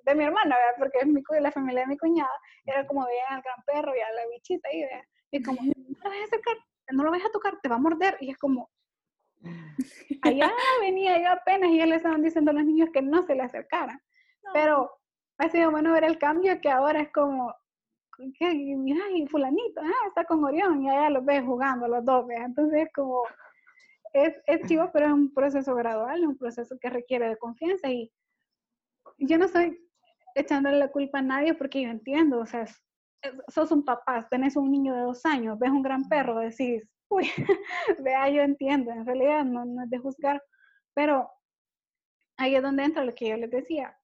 de mi hermana, ¿verdad? porque es mi, la familia de mi cuñada, era como veían al gran perro y a la bichita y, y como, no lo vas a acercar, no lo vas a tocar, te va a morder, y es como, allá venía yo apenas y ya le estaban diciendo a los niños que no se le acercaran, pero ha sido bueno ver el cambio que ahora es como, que, mira, y fulanito, ah, está con Orión, y allá los ves jugando los dos, entonces es como, es, es chivo, pero es un proceso gradual, un proceso que requiere de confianza y yo no soy echándole la culpa a nadie porque yo entiendo, o sea, sos un papá, tenés un niño de dos años, ves un gran perro, decís, uy, vea, yo entiendo, en realidad no, no es de juzgar, pero ahí es donde entra lo que yo les decía.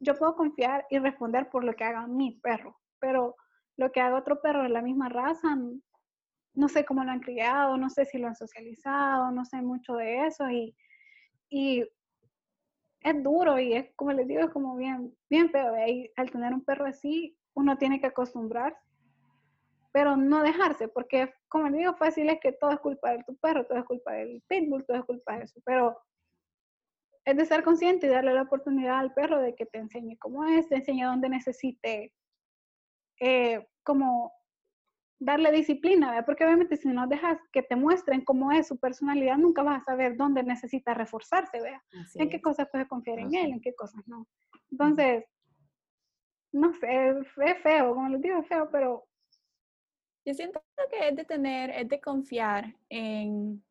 Yo puedo confiar y responder por lo que haga mi perro, pero lo que haga otro perro de la misma raza, no sé cómo lo han criado, no sé si lo han socializado, no sé mucho de eso y, y es duro y es, como les digo, es como bien, bien feo. Y al tener un perro así, uno tiene que acostumbrarse, pero no dejarse, porque como les digo, fácil es que todo es culpa de tu perro, todo es culpa del pitbull, todo es culpa de eso, pero es de ser consciente y darle la oportunidad al perro de que te enseñe cómo es, te enseñe dónde necesite, eh, como darle disciplina, porque obviamente si no dejas que te muestren cómo es su personalidad, nunca vas a saber dónde necesita reforzarse, ¿vea? en qué cosas puedes confiar en él, en qué cosas no. Entonces, no sé, es feo, como les digo, es feo, pero... Yo siento que es de tener, es de confiar en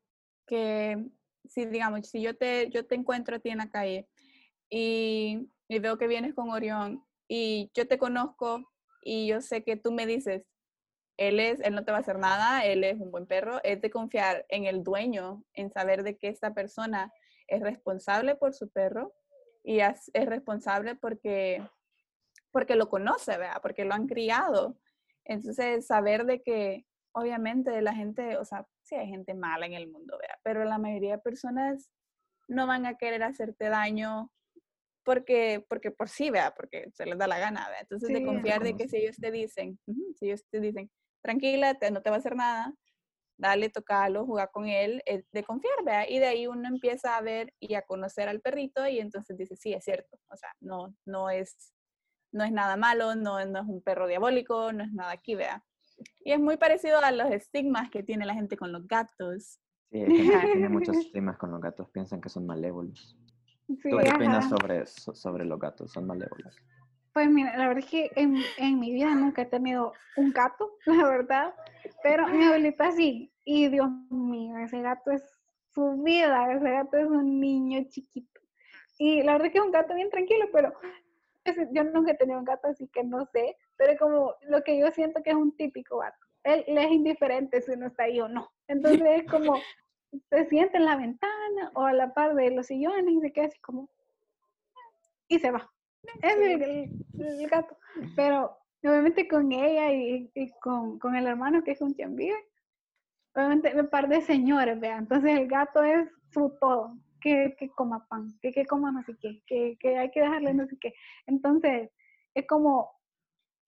que, si digamos, si yo te, yo te encuentro a ti en la calle y, y veo que vienes con Orión y yo te conozco y yo sé que tú me dices, él es, él no te va a hacer nada, él es un buen perro, es de confiar en el dueño, en saber de que esta persona es responsable por su perro y es, responsable porque, porque lo conoce, ¿verdad? Porque lo han criado. Entonces, saber de que obviamente la gente, o sea, sí hay gente mala en el mundo, ¿verdad? Pero la mayoría de personas no van a querer hacerte daño porque, porque por sí, ¿verdad? Porque se les da la gana, ¿verdad? Entonces, de confiar de que si ellos te dicen, si ellos te dicen, tranquila, no te va a hacer nada, dale, tocalo, jugar con él, de confiar, ¿verdad? Y de ahí uno empieza a ver y a conocer al perrito y entonces dice, sí, es cierto, o sea, no, no, es, no es nada malo, no, no es un perro diabólico, no es nada aquí, ¿verdad? Y es muy parecido a los estigmas que tiene la gente con los gatos. Sí, tiene muchos estigmas con los gatos, piensan que son malévolos. ¿Tú qué opinas sobre, sobre los gatos? ¿Son malévolos? Pues mira, la verdad es que en, en, mi vida nunca he tenido un gato, la verdad, pero mi abuelita sí, y Dios mío, ese gato es su vida, ese gato es un niño chiquito. Y la verdad es que es un gato bien tranquilo, pero yo nunca he tenido un gato, así que no sé, pero como lo que yo siento que es un típico gato. Él le es indiferente si uno está ahí o no. Entonces es como, se siente en la ventana o a la par de los sillones y se queda así como, y se va es el, gato. Pero obviamente con ella y, con, con, el hermano que es un vive obviamente me par de señores, vea. Entonces el gato es su todo. Que, que coma pan, que, que coma no sé qué, que, que hay que dejarle no sé qué. Entonces es como,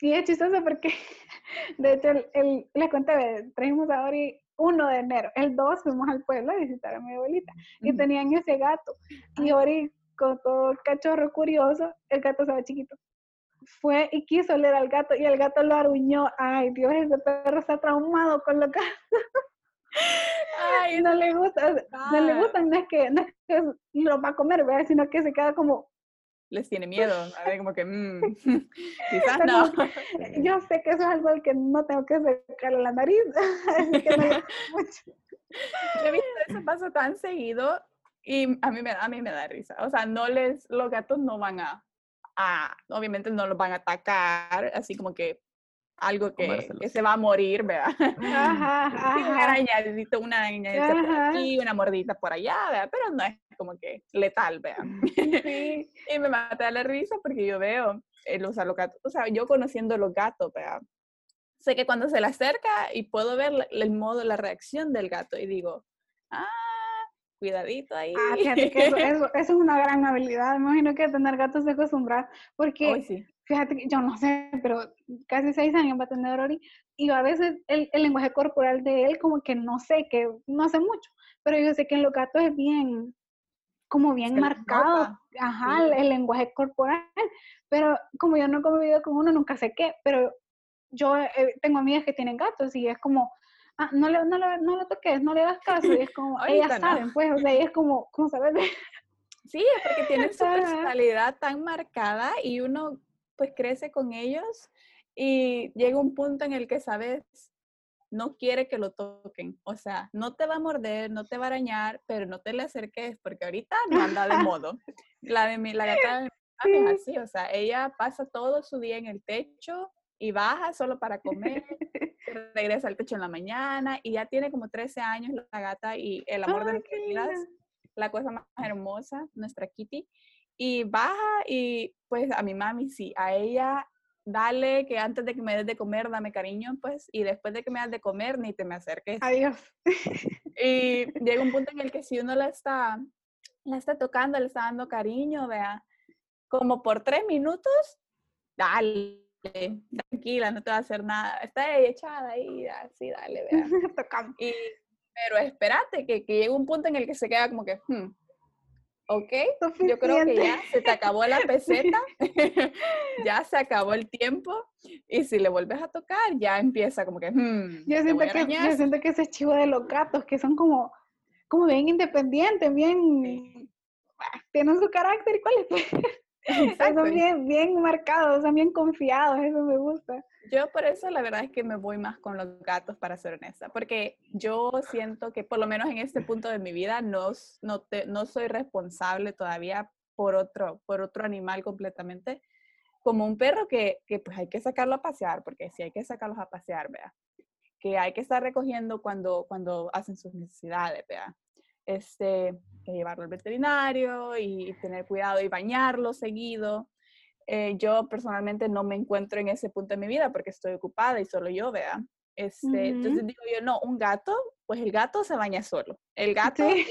y es chistoso porque, de hecho, el, el, les conté, trajimos a Ori 1 de enero, el 2 fuimos al pueblo a visitar a mi abuelita y tenían ese gato. Y Ori con todo cachorro curioso, el gato estaba chiquito. Fue y quiso leer al gato y el gato lo aruñó. Ay, Dios, ese perro está traumado con lo que Ay, no le gusta, no le gusta, no es que, no es que lo va a comer, ¿verdad? sino que se queda como les tiene miedo, a ver, como que, mmm, quizás no. Yo sé que eso es algo al que no tengo que sacarle la nariz, así que no mucho. Yo he visto eso pasa tan seguido y a mí, me, a mí me da risa. O sea, no les, los gatos no van a, a obviamente no los van a atacar, así como que algo que, que, se va a morir, ¿verdad? Ajá, ajá. una arañadita, una arañadita por aquí, una mordita por allá, ¿verdad? Pero no es como que letal, ¿verdad? Sí. y me mata la risa porque yo veo, eh, o sea, los gatos, o sea, yo conociendo los gatos, ¿verdad? Sé que cuando se le acerca y puedo ver el modo, la reacción del gato y digo, ah, cuidadito ahí. Ah, fíjate que eso, es una gran habilidad. Me imagino que tener gatos se acostumbrar, porque fíjate que yo no sé, pero casi seis años va a tener Ori, y a veces el, el, lenguaje corporal de él como que no sé, que no hace mucho, pero yo sé que en los gatos es bien, como bien marcado, ajá, el, lenguaje corporal, pero como yo no he convivido con uno, nunca sé qué, pero yo eh, tengo amigas que tienen gatos y es como, ah, no le, no, le, no le toques, no le das caso, y es como, ellas saben, pues, o sea, es como, ¿cómo sabes? Sí, es porque tienen su personalidad tan marcada y uno pues crece con ellos y llega un punto en el que sabes, no quiere que lo toquen, o sea, no te va a morder, no te va a arañar, pero no te le acerques porque ahorita no anda de modo. La de mi, la gata de mi así, o sea, ella pasa todo su día en el techo, y baja solo para comer, regresa al techo en la mañana y ya tiene como 13 años la gata y el amor de las la cosa más hermosa, nuestra Kitty, y baja y pues a mi mami sí, a ella dale que antes de que me des de comer, dame cariño, pues, y después de que me das de comer, ni te me acerques. Adiós. Y llega un punto en el que si uno la está, la está tocando, le está dando cariño, vea, como por tres minutos, dale, tranquila, no te va a hacer nada, está ahí echada ahí, así, dale. Y, pero espérate, que, que llega un punto en el que se queda como que, hmm, ok, yo creo que ya se te acabó la peseta, ya se acabó el tiempo, y si le vuelves a tocar, ya empieza como que, hmm, Yo siento, que, yo siento que ese chivo de los gatos, que son como, como bien independientes, bien, ah, tienen su carácter cuál es. Exacto. Son bien, bien marcados, son bien confiados, eso me gusta. Yo por eso la verdad es que me voy más con los gatos, para ser honesta, porque yo siento que por lo menos en este punto de mi vida no, no, te- no soy responsable todavía por otro, por otro animal completamente, como un perro que, que pues hay que sacarlo a pasear, porque sí hay que sacarlos a pasear, vea, que hay que estar recogiendo cuando, cuando hacen sus necesidades, vea, este, que llevarlo al veterinario y tener cuidado y bañarlo seguido. Eh, yo personalmente no me encuentro en ese punto de mi vida porque estoy ocupada y solo yo, vea. Este, Ujú. Entonces digo yo, no, un gato, pues el gato se baña solo. El gato, Sí.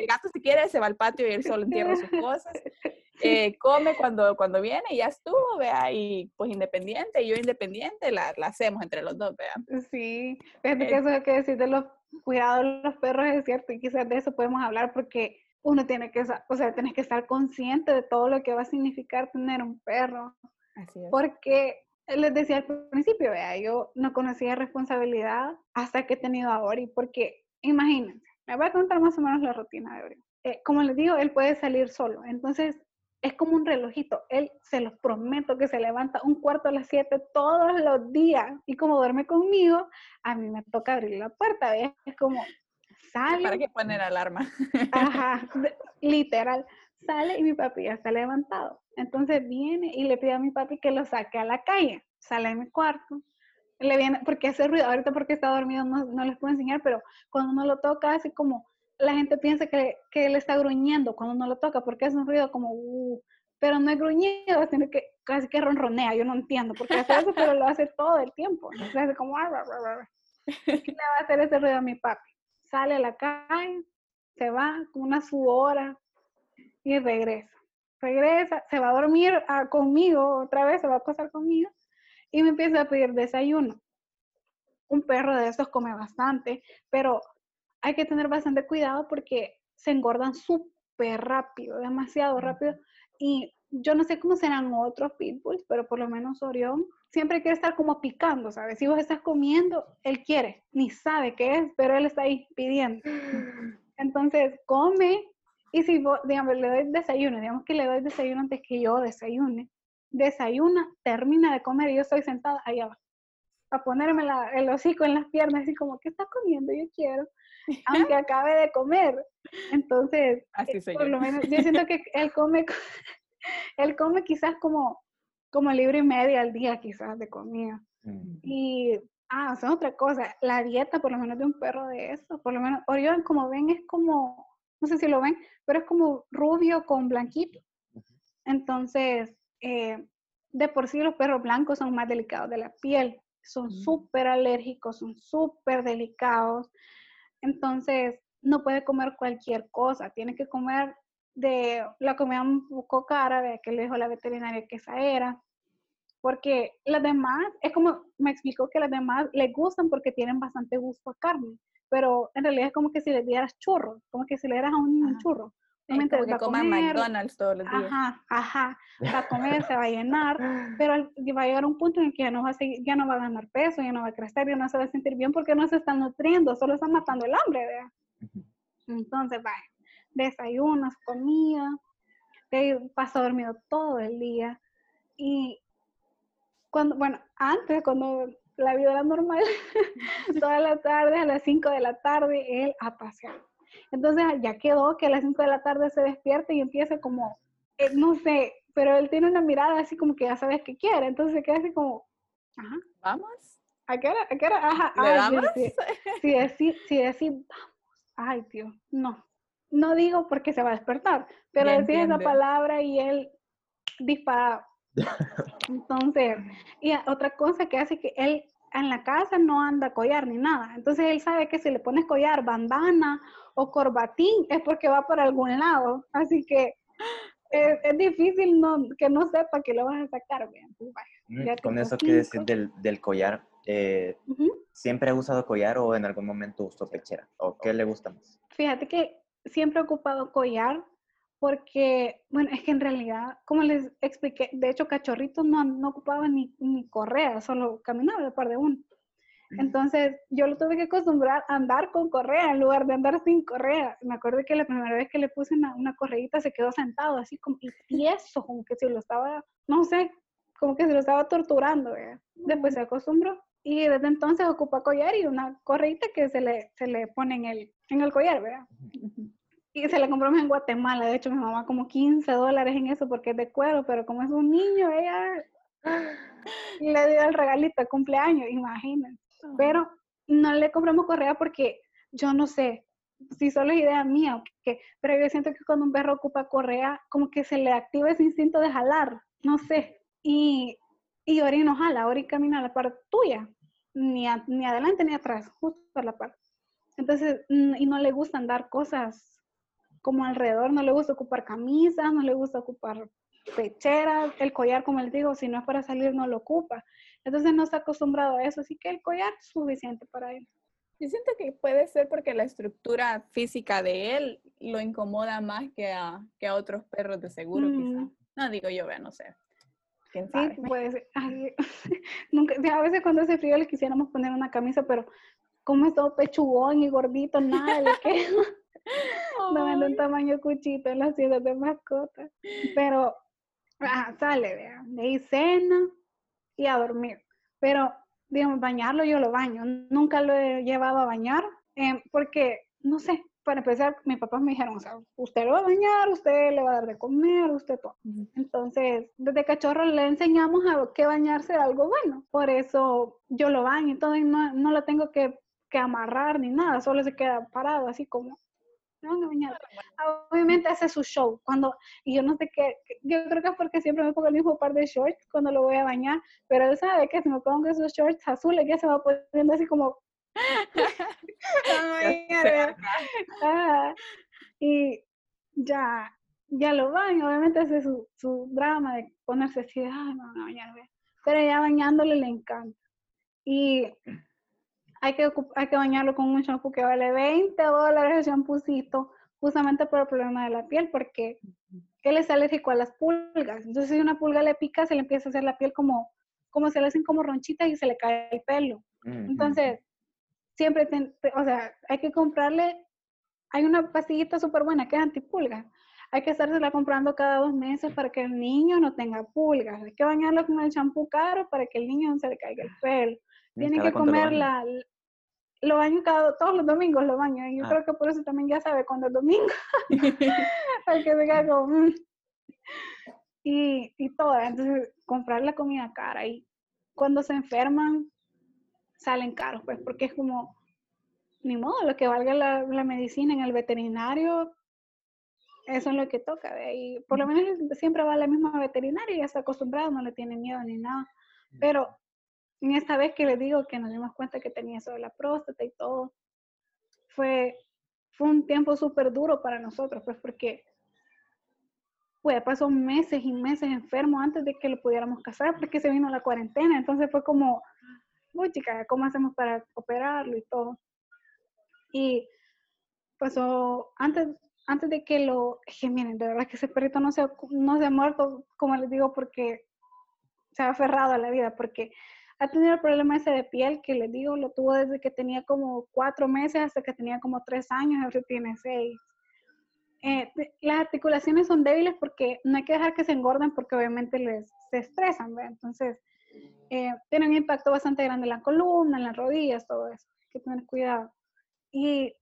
el gato si quiere se va al patio y él solo entierra sus cosas. Eh, come cuando, cuando viene y ya estuvo, vea, y pues independiente, y yo independiente, la, la hacemos entre los dos, vea. Sí, fíjate Eh, que eso que decir de los cuidados de los perros es cierto y quizás de eso podemos hablar porque uno tiene que, o sea, tienes que estar consciente de todo lo que va a significar tener un perro. Así es. Porque les decía al principio, vea, yo no conocía responsabilidad hasta que he tenido a Ori, porque imagínense, me voy a contar más o menos la rutina de Ori. Eh, como les digo, él puede salir solo, entonces es como un relojito. Él, se los prometo, que se levanta un cuarto a las siete todos los días y como duerme conmigo, a mí me toca abrir la puerta, ¿ves? Es como, sale, ¿Para qué poner alarma? Ajá, literal. Sale y mi papi ya está levantado. Entonces viene y le pide a mi papi que lo saque a la calle. Sale de mi cuarto. Le viene, porque hace ruido, ahorita porque está dormido no, no les puedo enseñar, pero cuando uno lo toca hace como, la gente piensa que, que él está gruñendo cuando uno lo toca, porque hace un ruido como, "Uh", pero no es gruñido, sino que casi que ronronea, yo no entiendo por qué hace eso, pero lo hace todo el tiempo. Entonces hace como, "Ar, ar, ar, ar". Y le va a hacer ese ruido a mi papi. Sale a la calle, se va con una su hora y regresa. Regresa, se va a dormir ah, conmigo otra vez, se va a acostar conmigo y me empieza a pedir desayuno. Un perro de estos come bastante, pero hay que tener bastante cuidado porque se engordan súper rápido, demasiado rápido. Y yo no sé cómo serán otros pitbulls, pero por lo menos Orión siempre quiere estar como picando, ¿sabes? Si vos estás comiendo, él quiere, ni sabe qué es, pero él está ahí pidiendo. Entonces, come y si vos, digamos, le doy desayuno, digamos que le doy desayuno antes que yo desayune, desayuna, termina de comer y yo estoy sentada allá abajo, a ponerme la- el hocico en las piernas, así como, ¿qué está comiendo? Yo quiero, aunque acabe de comer. Entonces, Así eh, soy por yo. lo menos, yo siento que él come, co- él come quizás como, como libro y media al día quizás de comida. Mm. Y, ah, es otra cosa, la dieta por lo menos de un perro de eso, por lo menos, Orión, como ven, es como, no sé si lo ven, pero es como rubio con blanquito. Entonces, eh, de por sí los perros blancos son más delicados de la piel, son súper alérgicos, son súper delicados. Entonces, no puede comer cualquier cosa, tiene que comer de la comida un poco cara, de que le dijo la veterinaria que esa era, porque las demás, es como me explicó que las demás les gustan porque tienen bastante gusto a carne, pero en realidad es como que si les dieras churros, como que si le dieras a un niño un churro. Obviamente como va que a coman comer, McDonald's todos los días. Ajá, ajá, va a comer, se va a llenar, pero va a llegar un punto en el que ya no va a seguir, ya no va a ganar peso, ya no va a crecer, ya no se va a sentir bien porque no se está nutriendo, solo está matando el hambre. Entonces, va, desayunos, comida, pasa dormido todo el día y cuando, bueno, antes, cuando la vida era normal, toda la tarde, a las 5 de la tarde, él a pasear. Entonces ya quedó que a las 5 de la tarde se despierte y empieza como, eh, no sé, pero él tiene una mirada así como que ya sabes qué quiere, entonces se queda así como, ajá, ¿Vamos? ¿a qué hora? ¿A qué hora? Ajá, ¿Le ay, damos? Si, si decir, si decir, vamos, ay Dios, no, no digo porque se va a despertar, pero decís esa palabra y él dispara. Entonces, y otra cosa que hace que él en la casa no anda collar ni nada. Entonces él sabe que si le pones collar, bandana o corbatín es porque va por algún lado. Así que es, es difícil no, que no sepa que lo vas a sacar. vaya. Mm, Con eso que decir del, del collar, eh. ¿siempre ha usado collar o en algún momento usó pechera? ¿O qué le gusta más? Fíjate que siempre he ocupado collar porque, bueno, es que en realidad, como les expliqué, de hecho, cachorritos no, no ocupaba ni, ni correa, solo caminaba de par de uno. Entonces, yo lo tuve que acostumbrar a andar con correa en lugar de andar sin correa. Me acuerdo que la primera vez que le puse una, una correíta se quedó sentado así como y tieso, como que se lo estaba, no sé, como que se lo estaba torturando. ¿verdad? Después se acostumbró y desde entonces ocupa collar y una correíta que se le, se le pone en el, en el collar, ¿verdad? Y se la compramos en Guatemala. De hecho, mi mamá como 15 dólares en eso porque es de cuero, pero como es un niño, ella le dio el regalito de cumpleaños, imagínense. Pero no le compramos correa porque yo no sé si solo es idea mía o qué, pero yo siento que cuando un perro ocupa correa, como que se le activa ese instinto de jalar, no sé. Y, y Ori no jala, Ori camina a la par tuya, ni, a- ni adelante ni atrás, justo a la par. Entonces, mm, y no le gusta andar cosas como alrededor, no le gusta ocupar camisas, no le gusta ocupar pecheras, el collar, como les digo, si no es para salir, no lo ocupa. Entonces no está acostumbrado a eso, así que el collar es suficiente para él. Yo siento que puede ser porque la estructura física de él lo incomoda más que a, que a otros perros de seguro, quizá. Mm. No digo yo, vea, no sé. ¿Quién Sí, sabe? puede ser. Ay, nunca, sí, a veces cuando hace frío le quisiéramos poner una camisa, pero como es todo pechugón y gordito, nada le queda. No venden Ay. tamaño cuchito en las tiendas de mascotas. Pero ah, sale, vea, de ahí cena y a dormir. Pero, digamos, bañarlo yo lo baño. Nunca lo he llevado a bañar eh, porque, no sé, para empezar, mis papás me dijeron, o sea, usted lo va a bañar, usted le va a dar de comer, usted todo. Entonces, desde cachorro le enseñamos a que bañarse era algo bueno. Por eso yo lo baño y todo, y no, no lo tengo que, que amarrar ni nada, solo se queda parado, así como. "Me van bañar". Obviamente hace su show. Cuando, y yo no sé qué, yo creo que es porque siempre me pongo el mismo par de shorts cuando lo voy a bañar, pero él sabe que si me pongo esos shorts azules ya se va poniendo así como. Ah, y ya, ya lo baño, obviamente hace su, su drama de ponerse así, de, ay, me van a bañar, ve". pero ya bañándole le encanta. Y hay que, hay que bañarlo con un shampoo que vale 20 dólares el champucito, justamente por el problema de la piel, porque él es alérgico a las pulgas. Entonces, si una pulga le pica, se le empieza a hacer la piel como, como se le hacen como ronchitas y se le cae el pelo. Entonces, siempre, ten- te- o sea, hay que comprarle, hay una pastillita súper buena que es antipulga. Hay que estársela comprando cada dos meses para que el niño no tenga pulgas. Hay que bañarlo con el champú caro para que el niño no se le caiga el pelo. Tiene ¿cada que cuánto lo lo baño cada, todos los domingos lo baño. Y yo Ah. creo que por eso también ya sabe cuando es domingo. Hay que se queda como, "Mm". y, y todo. Entonces, comprar la comida cara. Y cuando se enferman, salen caros, pues, porque es como, ni modo, lo que valga la, la medicina en el veterinario, eso es lo que toca. ¿ve? Y por lo menos siempre va a la misma veterinaria y ya está acostumbrado, no le tiene miedo ni nada. Pero en esta vez que le digo que nos dimos cuenta que tenía eso de la próstata y todo, fue, fue un tiempo súper duro para nosotros, pues porque pues pasó meses y meses enfermo antes de que lo pudiéramos casar porque se vino la cuarentena. Entonces fue como, uy chica, ¿cómo hacemos para operarlo y todo? Y pasó antes, antes de que lo, que miren, de verdad que ese perrito no se, no se ha muerto, como les digo, porque se ha aferrado a la vida, porque ha tenido el problema ese de piel que les digo, lo tuvo desde que tenía como cuatro meses hasta que tenía como tres años, ahora tiene seis. Eh, las articulaciones son débiles porque no hay que dejar que se engorden porque obviamente les se estresan, ¿verdad? Entonces, eh, tienen un impacto bastante grande en la columna, en las rodillas, todo eso. Hay que tener cuidado. Y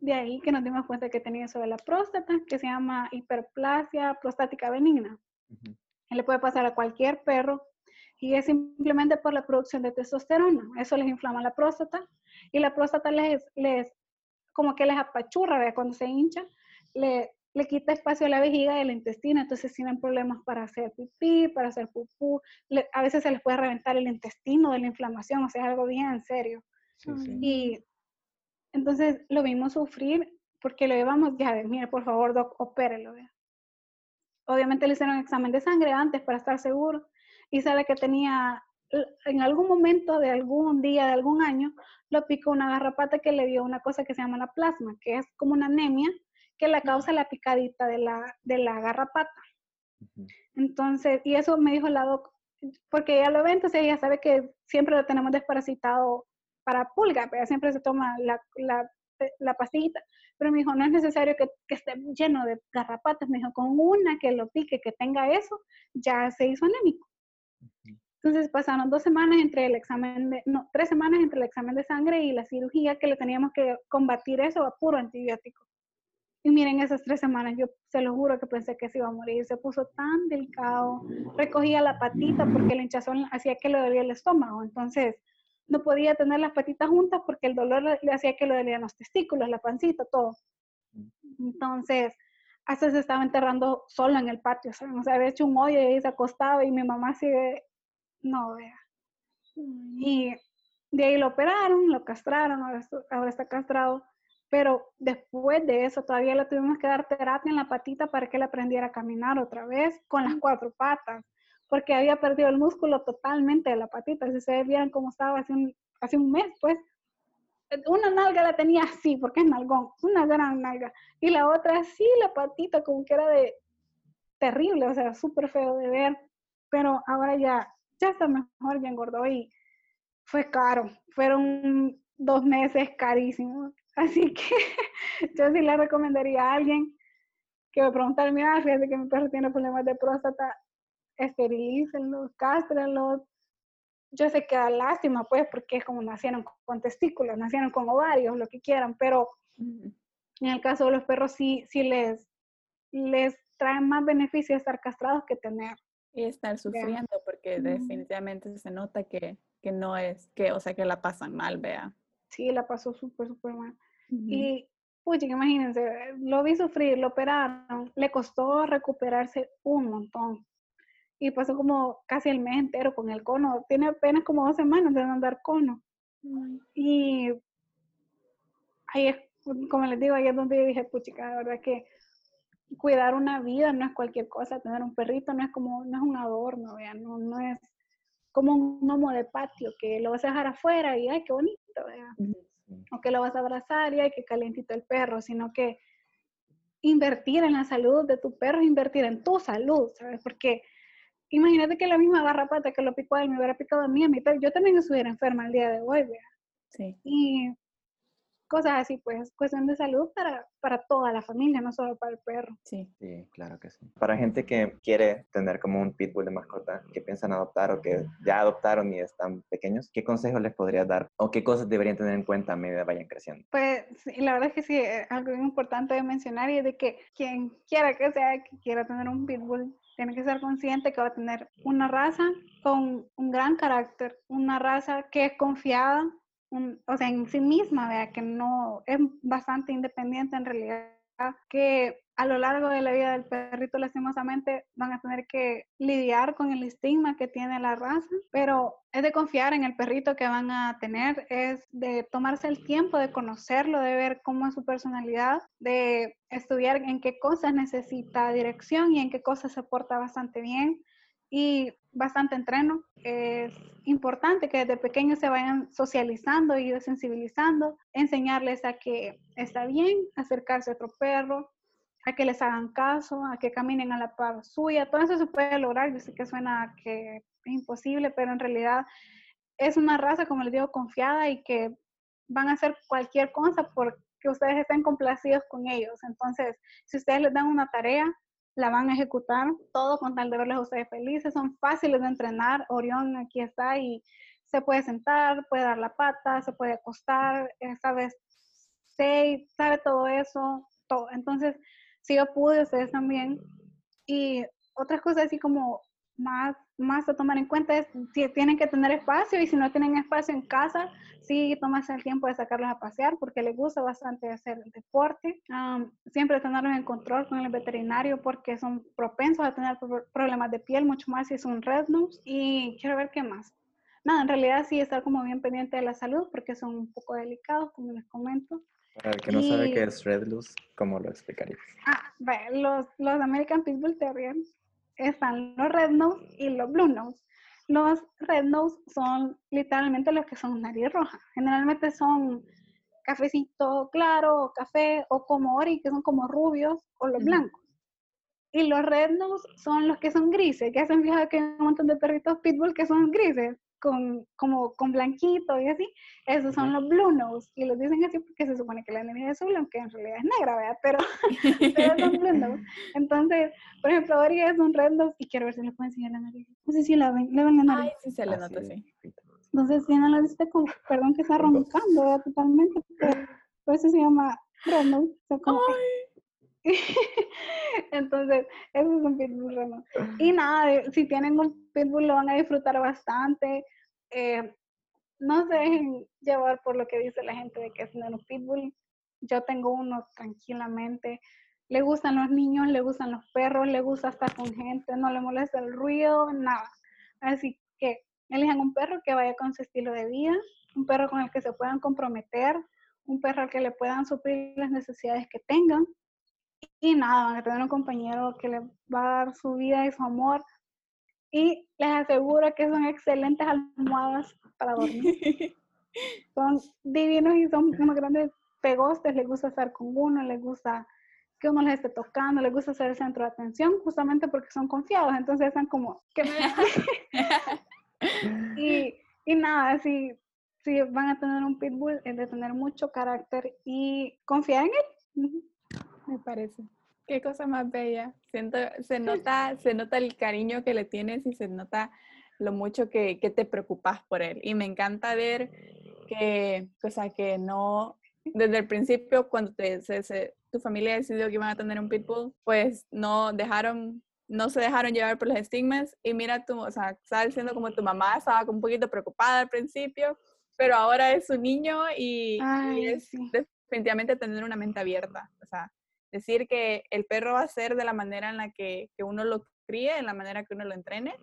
de ahí que nos dimos cuenta que tenía eso de la próstata, que se llama hiperplasia prostática benigna. Ujú. Y le puede pasar a cualquier perro y es simplemente por la producción de testosterona. Eso les inflama la próstata y la próstata les, les como que les apachurra ¿ve? cuando se hincha. le, le quita espacio a la vejiga y al intestino, entonces tienen problemas para hacer pipí, para hacer pupú, a veces se les puede reventar el intestino de la inflamación, o sea, es algo bien serio. Y entonces lo vimos sufrir porque lo llevamos, ya, mire, por favor, doc, opérelo. Obviamente le hicieron un examen de sangre antes para estar seguro y sabe que tenía, en algún momento de algún día, de algún año, lo picó una garrapata que le dio una cosa que se llama la plasma, que es como una anemia que la causa la picadita de la, de la garrapata. Entonces, y eso me dijo la doc, porque ella lo ve, entonces ella sabe que siempre lo tenemos desparasitado para pulga, pero siempre se toma la, la, la pastillita. Pero me dijo, no es necesario que, que, esté lleno de garrapatas. Me dijo, con una que lo pique, que tenga eso, ya se hizo anémico. Entonces pasaron dos semanas entre el examen de, no, tres semanas entre el examen de sangre y la cirugía que le teníamos que combatir eso a puro antibiótico. Y miren, esas tres semanas yo se lo juro que pensé que se iba a morir. Se puso tan delicado. Recogía la patita porque el hinchazón hacía que le dolía el estómago. Entonces, no podía tener las patitas juntas porque el dolor le hacía que le dolían los testículos, la pancita, todo. Entonces, hasta se estaba enterrando solo en el patio, ¿saben? O sea, había hecho un hoyo y ahí se acostaba y mi mamá sigue, no, vea. Y de ahí lo operaron, lo castraron, ahora está castrado pero después de eso todavía le tuvimos que dar terapia en la patita para que él aprendiera a caminar otra vez con las cuatro patas, porque había perdido el músculo totalmente de la patita. Si ustedes vieran cómo estaba hace un, hace un mes, pues una nalga la tenía así, porque es nalgón, una gran nalga, y la otra así, la patita como que era de terrible, o sea, súper feo de ver, pero ahora ya, ya está mejor, ya engordó y fue caro, fueron dos meses carísimos Así que yo sí le recomendaría a alguien que me preguntara, mira, fíjate que mi perro tiene problemas de próstata, esterilícenlos, cástrenlos. Yo sé que da lástima, pues, porque es como nacieron con testículos, nacieron con ovarios, lo que quieran, pero en el caso de los perros sí, sí les, les trae más beneficio estar castrados que tener. Y estar sufriendo, porque definitivamente se nota que, que no es, que, o sea, que la pasan mal, vea. Sí, la pasó súper, súper mal. Y, pucha, imagínense, lo vi sufrir, lo operaron, le costó recuperarse un montón. Y pasó como casi el mes entero con el cono. Tiene apenas como dos semanas de andar cono. Y ahí es, como les digo, ahí es donde yo dije, puchica, de verdad que cuidar una vida no es cualquier cosa. Tener un perrito no es como, no es un adorno, vean, no, no es como un gnomo de patio que lo vas a dejar afuera y ay, qué bonito, vean o que lo vas a abrazar y hay que calentito el perro, sino que invertir en la salud de tu perro es invertir en tu salud, ¿sabes? Porque imagínate que la misma garrapata que lo picó a él me hubiera picado a mí, a mi perro, yo también estuviera enferma el día de hoy, ¿verdad? Sí. Y cosas así, pues, cuestión de salud para, para toda la familia, no solo para el perro. Sí. Sí, claro que sí. Para gente que quiere tener como un pitbull de mascota, que piensan adoptar o que ya adoptaron y están pequeños, ¿qué consejos les podrías dar o qué cosas deberían tener en cuenta a medida vayan creciendo? Pues, la verdad es que sí, eh, algo importante de mencionar y es de que quien quiera que sea que quiera tener un pitbull, tiene que ser consciente que va a tener una raza con un gran carácter, una raza que es confiada, o sea, en sí misma, vea, que no es bastante independiente en realidad, que a lo largo de la vida del perrito lastimosamente van a tener que lidiar con el estigma que tiene la raza, pero es de confiar en el perrito que van a tener, es de tomarse el tiempo de conocerlo, de ver cómo es su personalidad, de estudiar en qué cosas necesita dirección y en qué cosas se porta bastante bien y bastante entreno. Es importante que desde pequeños se vayan socializando y sensibilizando, enseñarles a que está bien acercarse a otro perro, a que les hagan caso, a que caminen a la par suya. Todo eso se puede lograr. Yo sé que suena que es imposible, pero en realidad es una raza, como les digo, confiada y que van a hacer cualquier cosa porque ustedes estén complacidos con ellos. Entonces, si ustedes les dan una tarea, la van a ejecutar todo con tal de verles a ustedes felices. Son fáciles de entrenar. Orión aquí está y se puede sentar, puede dar la pata, se puede acostar, eh, sabe, sabe todo eso, todo. Entonces, si yo pude, ustedes también. Y otras cosas así como más más a tomar en cuenta es si tienen que tener espacio y si no tienen espacio en casa, sí tomarse el tiempo de sacarlos a pasear porque les gusta bastante hacer deporte. siempre tenerlos en control con el veterinario porque son propensos a tener problemas de piel, mucho más si es un red nose. Y quiero ver qué más. Nada, en realidad sí estar como bien pendiente de la salud porque son un poco delicados, como les comento. Para el que no sabe qué es Red Nose, ¿cómo lo explicarías? Ah, los, los American Pitbull Terriers están los red nose y los blue nose. Los red nose son literalmente los que son nariz roja. Generalmente son cafecito claro, o café, o como ori, que son como rubios, o los blancos. Y los red nose son los que son grises, que hacen fija que hay un montón de perritos pitbull que son grises con, como con blanquito y así, esos son los blue nose. Y los dicen así porque se supone que la energía es azul, aunque en realidad es negra, ¿verdad? Pero, pero son blue nose. Entonces, por ejemplo, Ori es un red nose y quiero ver si le puedo enseñar la nariz. No sé si la ven, le ven la nariz. Ay, sí se le nota, sí. Entonces, si no la viste, como, perdón que está roncando, ¿verdad? Totalmente. por eso se llama red nose. O sea, como Entonces, eso es un pitbull reno. Y nada, si tienen un pitbull lo van a disfrutar bastante. Eh, no se dejen llevar por lo que dice la gente de que es un pitbull. Yo tengo uno tranquilamente. Le gustan los niños, le gustan los perros, le gusta estar con gente, no le molesta el ruido, nada. Así que elijan un perro que vaya con su estilo de vida, un perro con el que se puedan comprometer, un perro al que le puedan suplir las necesidades que tengan y nada, van a tener un compañero que les va a dar su vida y su amor. Y les aseguro que son excelentes almohadas para dormir. son divinos y son unos grandes pegostes. Les gusta estar con uno, les gusta que uno les esté tocando, les gusta ser el centro de atención, justamente porque son confiados. Entonces están como, ¿qué y, y nada, si, si van a tener un pitbull, es de tener mucho carácter y confiar en él me parece. Qué cosa más bella. Siento, se nota, se nota el cariño que le tienes y se nota lo mucho que, que te preocupas por él. Y me encanta ver que, o sea, que no, desde el principio, cuando te, tu familia decidió que iban a tener un pitbull, pues no dejaron, no se dejaron llevar por los estigmas. Y mira, tú, o sea, estaba diciendo como tu mamá estaba un poquito preocupada al principio, pero ahora es su niño y, es definitivamente tener una mente abierta. O sea, Decir que el perro va a ser de la manera en la que, uno lo críe, en la manera que uno lo entrene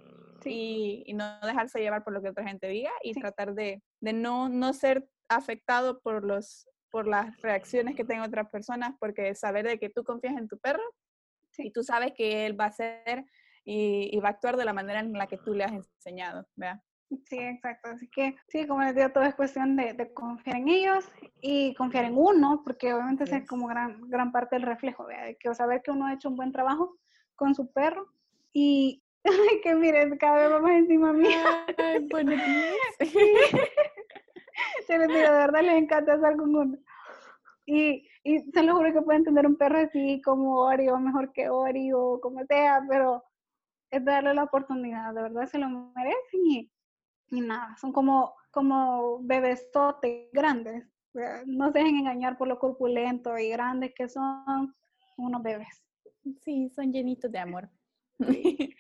y, no dejarse llevar por lo que otra gente diga y tratar de, no, no ser afectado por, los, por las reacciones que tengan otras personas, porque saber de que tú confías en tu perro y tú sabes que él va a ser y, y, va a actuar de la manera en la que tú le has enseñado, ¿verdad? Sí, exacto. Así que sí, como les digo, todo es cuestión de, confiar en ellos y confiar en uno, porque obviamente es como gran, gran parte del reflejo, de que saber que uno ha hecho un buen trabajo con su perro y que miren, cada vez va más encima mío. Ay, bueno, sí. Se les digo, de verdad les encanta estar con uno. Y, y se lo juro que pueden tener un perro así como Ori o mejor que Ori o como sea, pero es darle la oportunidad, de verdad se lo merecen y y nada, son como, como bebesotes grandes. No se dejen engañar por lo corpulento y grandes que son unos bebés. Sí, son llenitos de amor.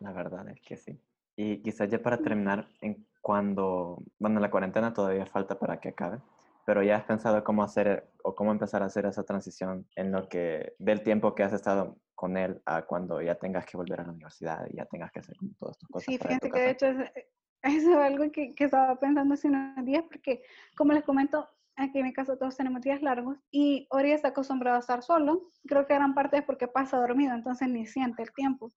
La verdad es que sí. Y quizás ya para terminar, en cuando, bueno, la cuarentena todavía falta para que acabe, pero ya has pensado cómo hacer o cómo empezar a hacer esa transición en lo que del tiempo que has estado con él a cuando ya tengas que volver a la universidad y ya tengas que hacer todas estas cosas. Sí, fíjate que de hecho es, es algo que, que, estaba pensando hace unos días porque, como les comento, aquí en mi caso todos tenemos días largos y Ori está acostumbrado a estar solo. Creo que gran parte es porque pasa dormido, entonces ni siente el tiempo.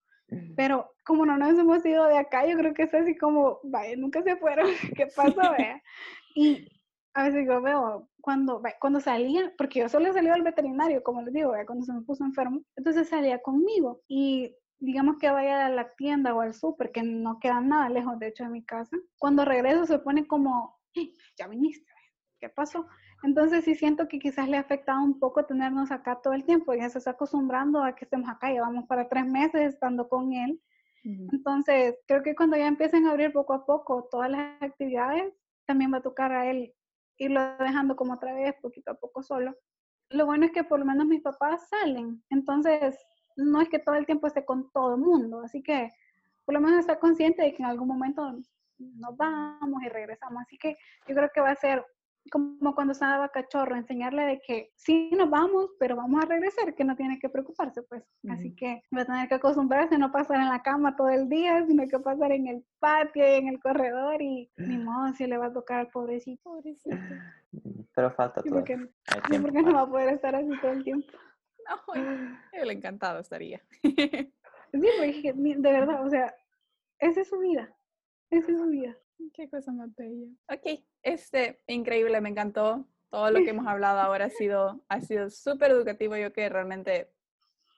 Pero como no nos hemos ido de acá, yo creo que es así como, vaya, nunca se fueron, ¿qué pasó? Vea? Y a veces yo veo cuando, cuando salía, porque yo solo salía al veterinario, como les digo, cuando se me puso enfermo, entonces salía conmigo y digamos que vaya a la tienda o al súper, que no queda nada lejos de hecho de mi casa, cuando regreso se pone como, ya viniste, ¿qué pasó? Entonces sí siento que quizás le ha afectado un poco tenernos acá todo el tiempo, ya se está acostumbrando a que estemos acá, llevamos para tres meses estando con él. Entonces, creo que cuando ya empiecen a abrir poco a poco todas las actividades, también va a tocar a él irlo dejando como otra vez, poquito a poco solo. Lo bueno es que por lo menos mis papás salen, entonces no es que todo el tiempo esté con todo el mundo, así que por lo menos estar consciente de que en algún momento nos vamos y regresamos. Así que yo creo que va a ser como cuando estaba cachorro, enseñarle de que sí nos vamos, pero vamos a regresar, que no tiene que preocuparse, pues. Así que va a tener que acostumbrarse a no pasar en la cama todo el día, sino que pasar en el patio y en el corredor y ni modo si le va a tocar al pobrecito. Pobrecito. Pero falta todo. porque, sí, porque no va a poder estar así todo el tiempo. No, él encantado estaría. Sí, porque de verdad, o sea, esa es su vida. Esa es su vida. Qué cosa más bella. Ok, este, increíble, me encantó. Todo lo que hemos hablado ahora ha sido, ha sido súper educativo. Yo que realmente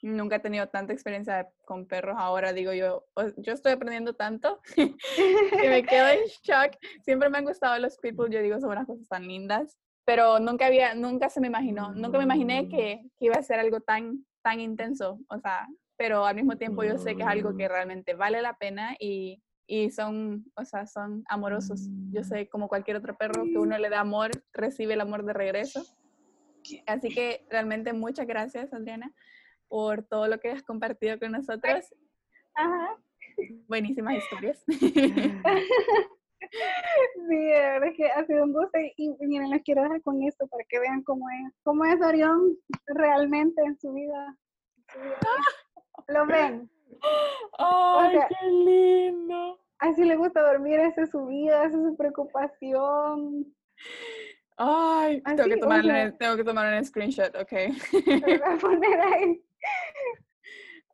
nunca he tenido tanta experiencia con perros. Ahora digo yo, yo estoy aprendiendo tanto que me quedo en shock. Siempre me han gustado los people, yo digo, son unas cosas tan lindas. Pero nunca había, nunca se me imaginó, nunca me imaginé que, que iba a ser algo tan, tan intenso. O sea, pero al mismo tiempo yo sé que es algo que realmente vale la pena y, y son, o sea, son amorosos. Yo sé, como cualquier otro perro, que uno le da amor, recibe el amor de regreso. Así que realmente muchas gracias, Adriana, por todo lo que has compartido con nosotros. Ajá. Buenísimas historias. Sí, de verdad es que ha sido un gusto y, y miren, les quiero dejar con esto para que vean cómo es, cómo es Orión realmente en su vida. en su vida. Lo ven, ¡Ay, sea, qué lindo! Así le gusta dormir, esa es su vida, esa es su preocupación. Ay, tengo que o tomar, sea- tengo que tomar un screenshot, ok. Lo voy a poner ahí.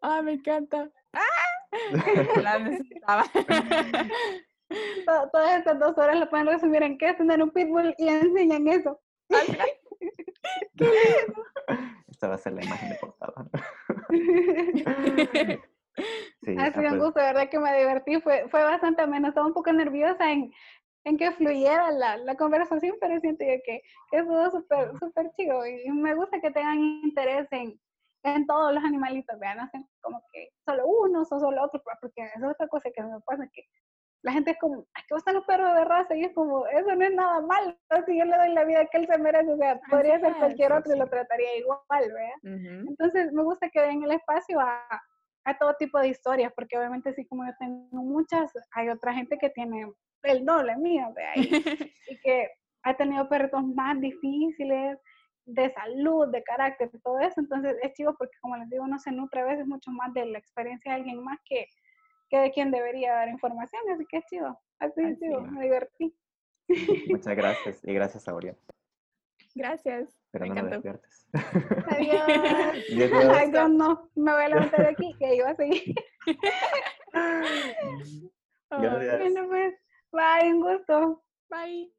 Ay, me encanta. La necesitaba. To- Todas estas dos horas lo pueden resumir en qué es tener un pitbull y enseñan eso. Esta va a ser la imagen de portada. Sí, Ha ah, sido un pues, gusto, de verdad que me divertí, fue, fue bastante ameno, estaba un poco nerviosa en, en que fluyera la, la conversación, pero siento yo que, que estuvo súper, súper chido y me gusta que tengan interés en, en todos los animalitos, vean, no hacen como que solo unos o solo otros, pues, porque es otra cosa que me pasa, que la gente es como, ¿a qué gustan los perros de raza? Y es como, eso no es nada malo, si yo le doy la vida que él se merece, o sea, podría ser es, cualquier otro y lo trataría igual, ¿verdad? Ujú. Entonces, me gusta que den el espacio a, a todo tipo de historias, porque obviamente así como yo tengo muchas, hay otra gente que tiene el doble mío, ¿verdad? Y, y que ha tenido perritos más difíciles, de salud, de carácter, todo eso. Entonces, es chivo porque, como les digo, uno se nutre a veces mucho más de la experiencia de alguien más que, que de quien debería dar información, así que es chivo. Así es chivo, me divertí. Muchas gracias y gracias a Orión. Gracias. Pero me no despiertes. Adiós. Adiós. No, me voy a levantar de aquí, que iba a seguir. Gracias. Bueno, pues, bye, un gusto. Bye.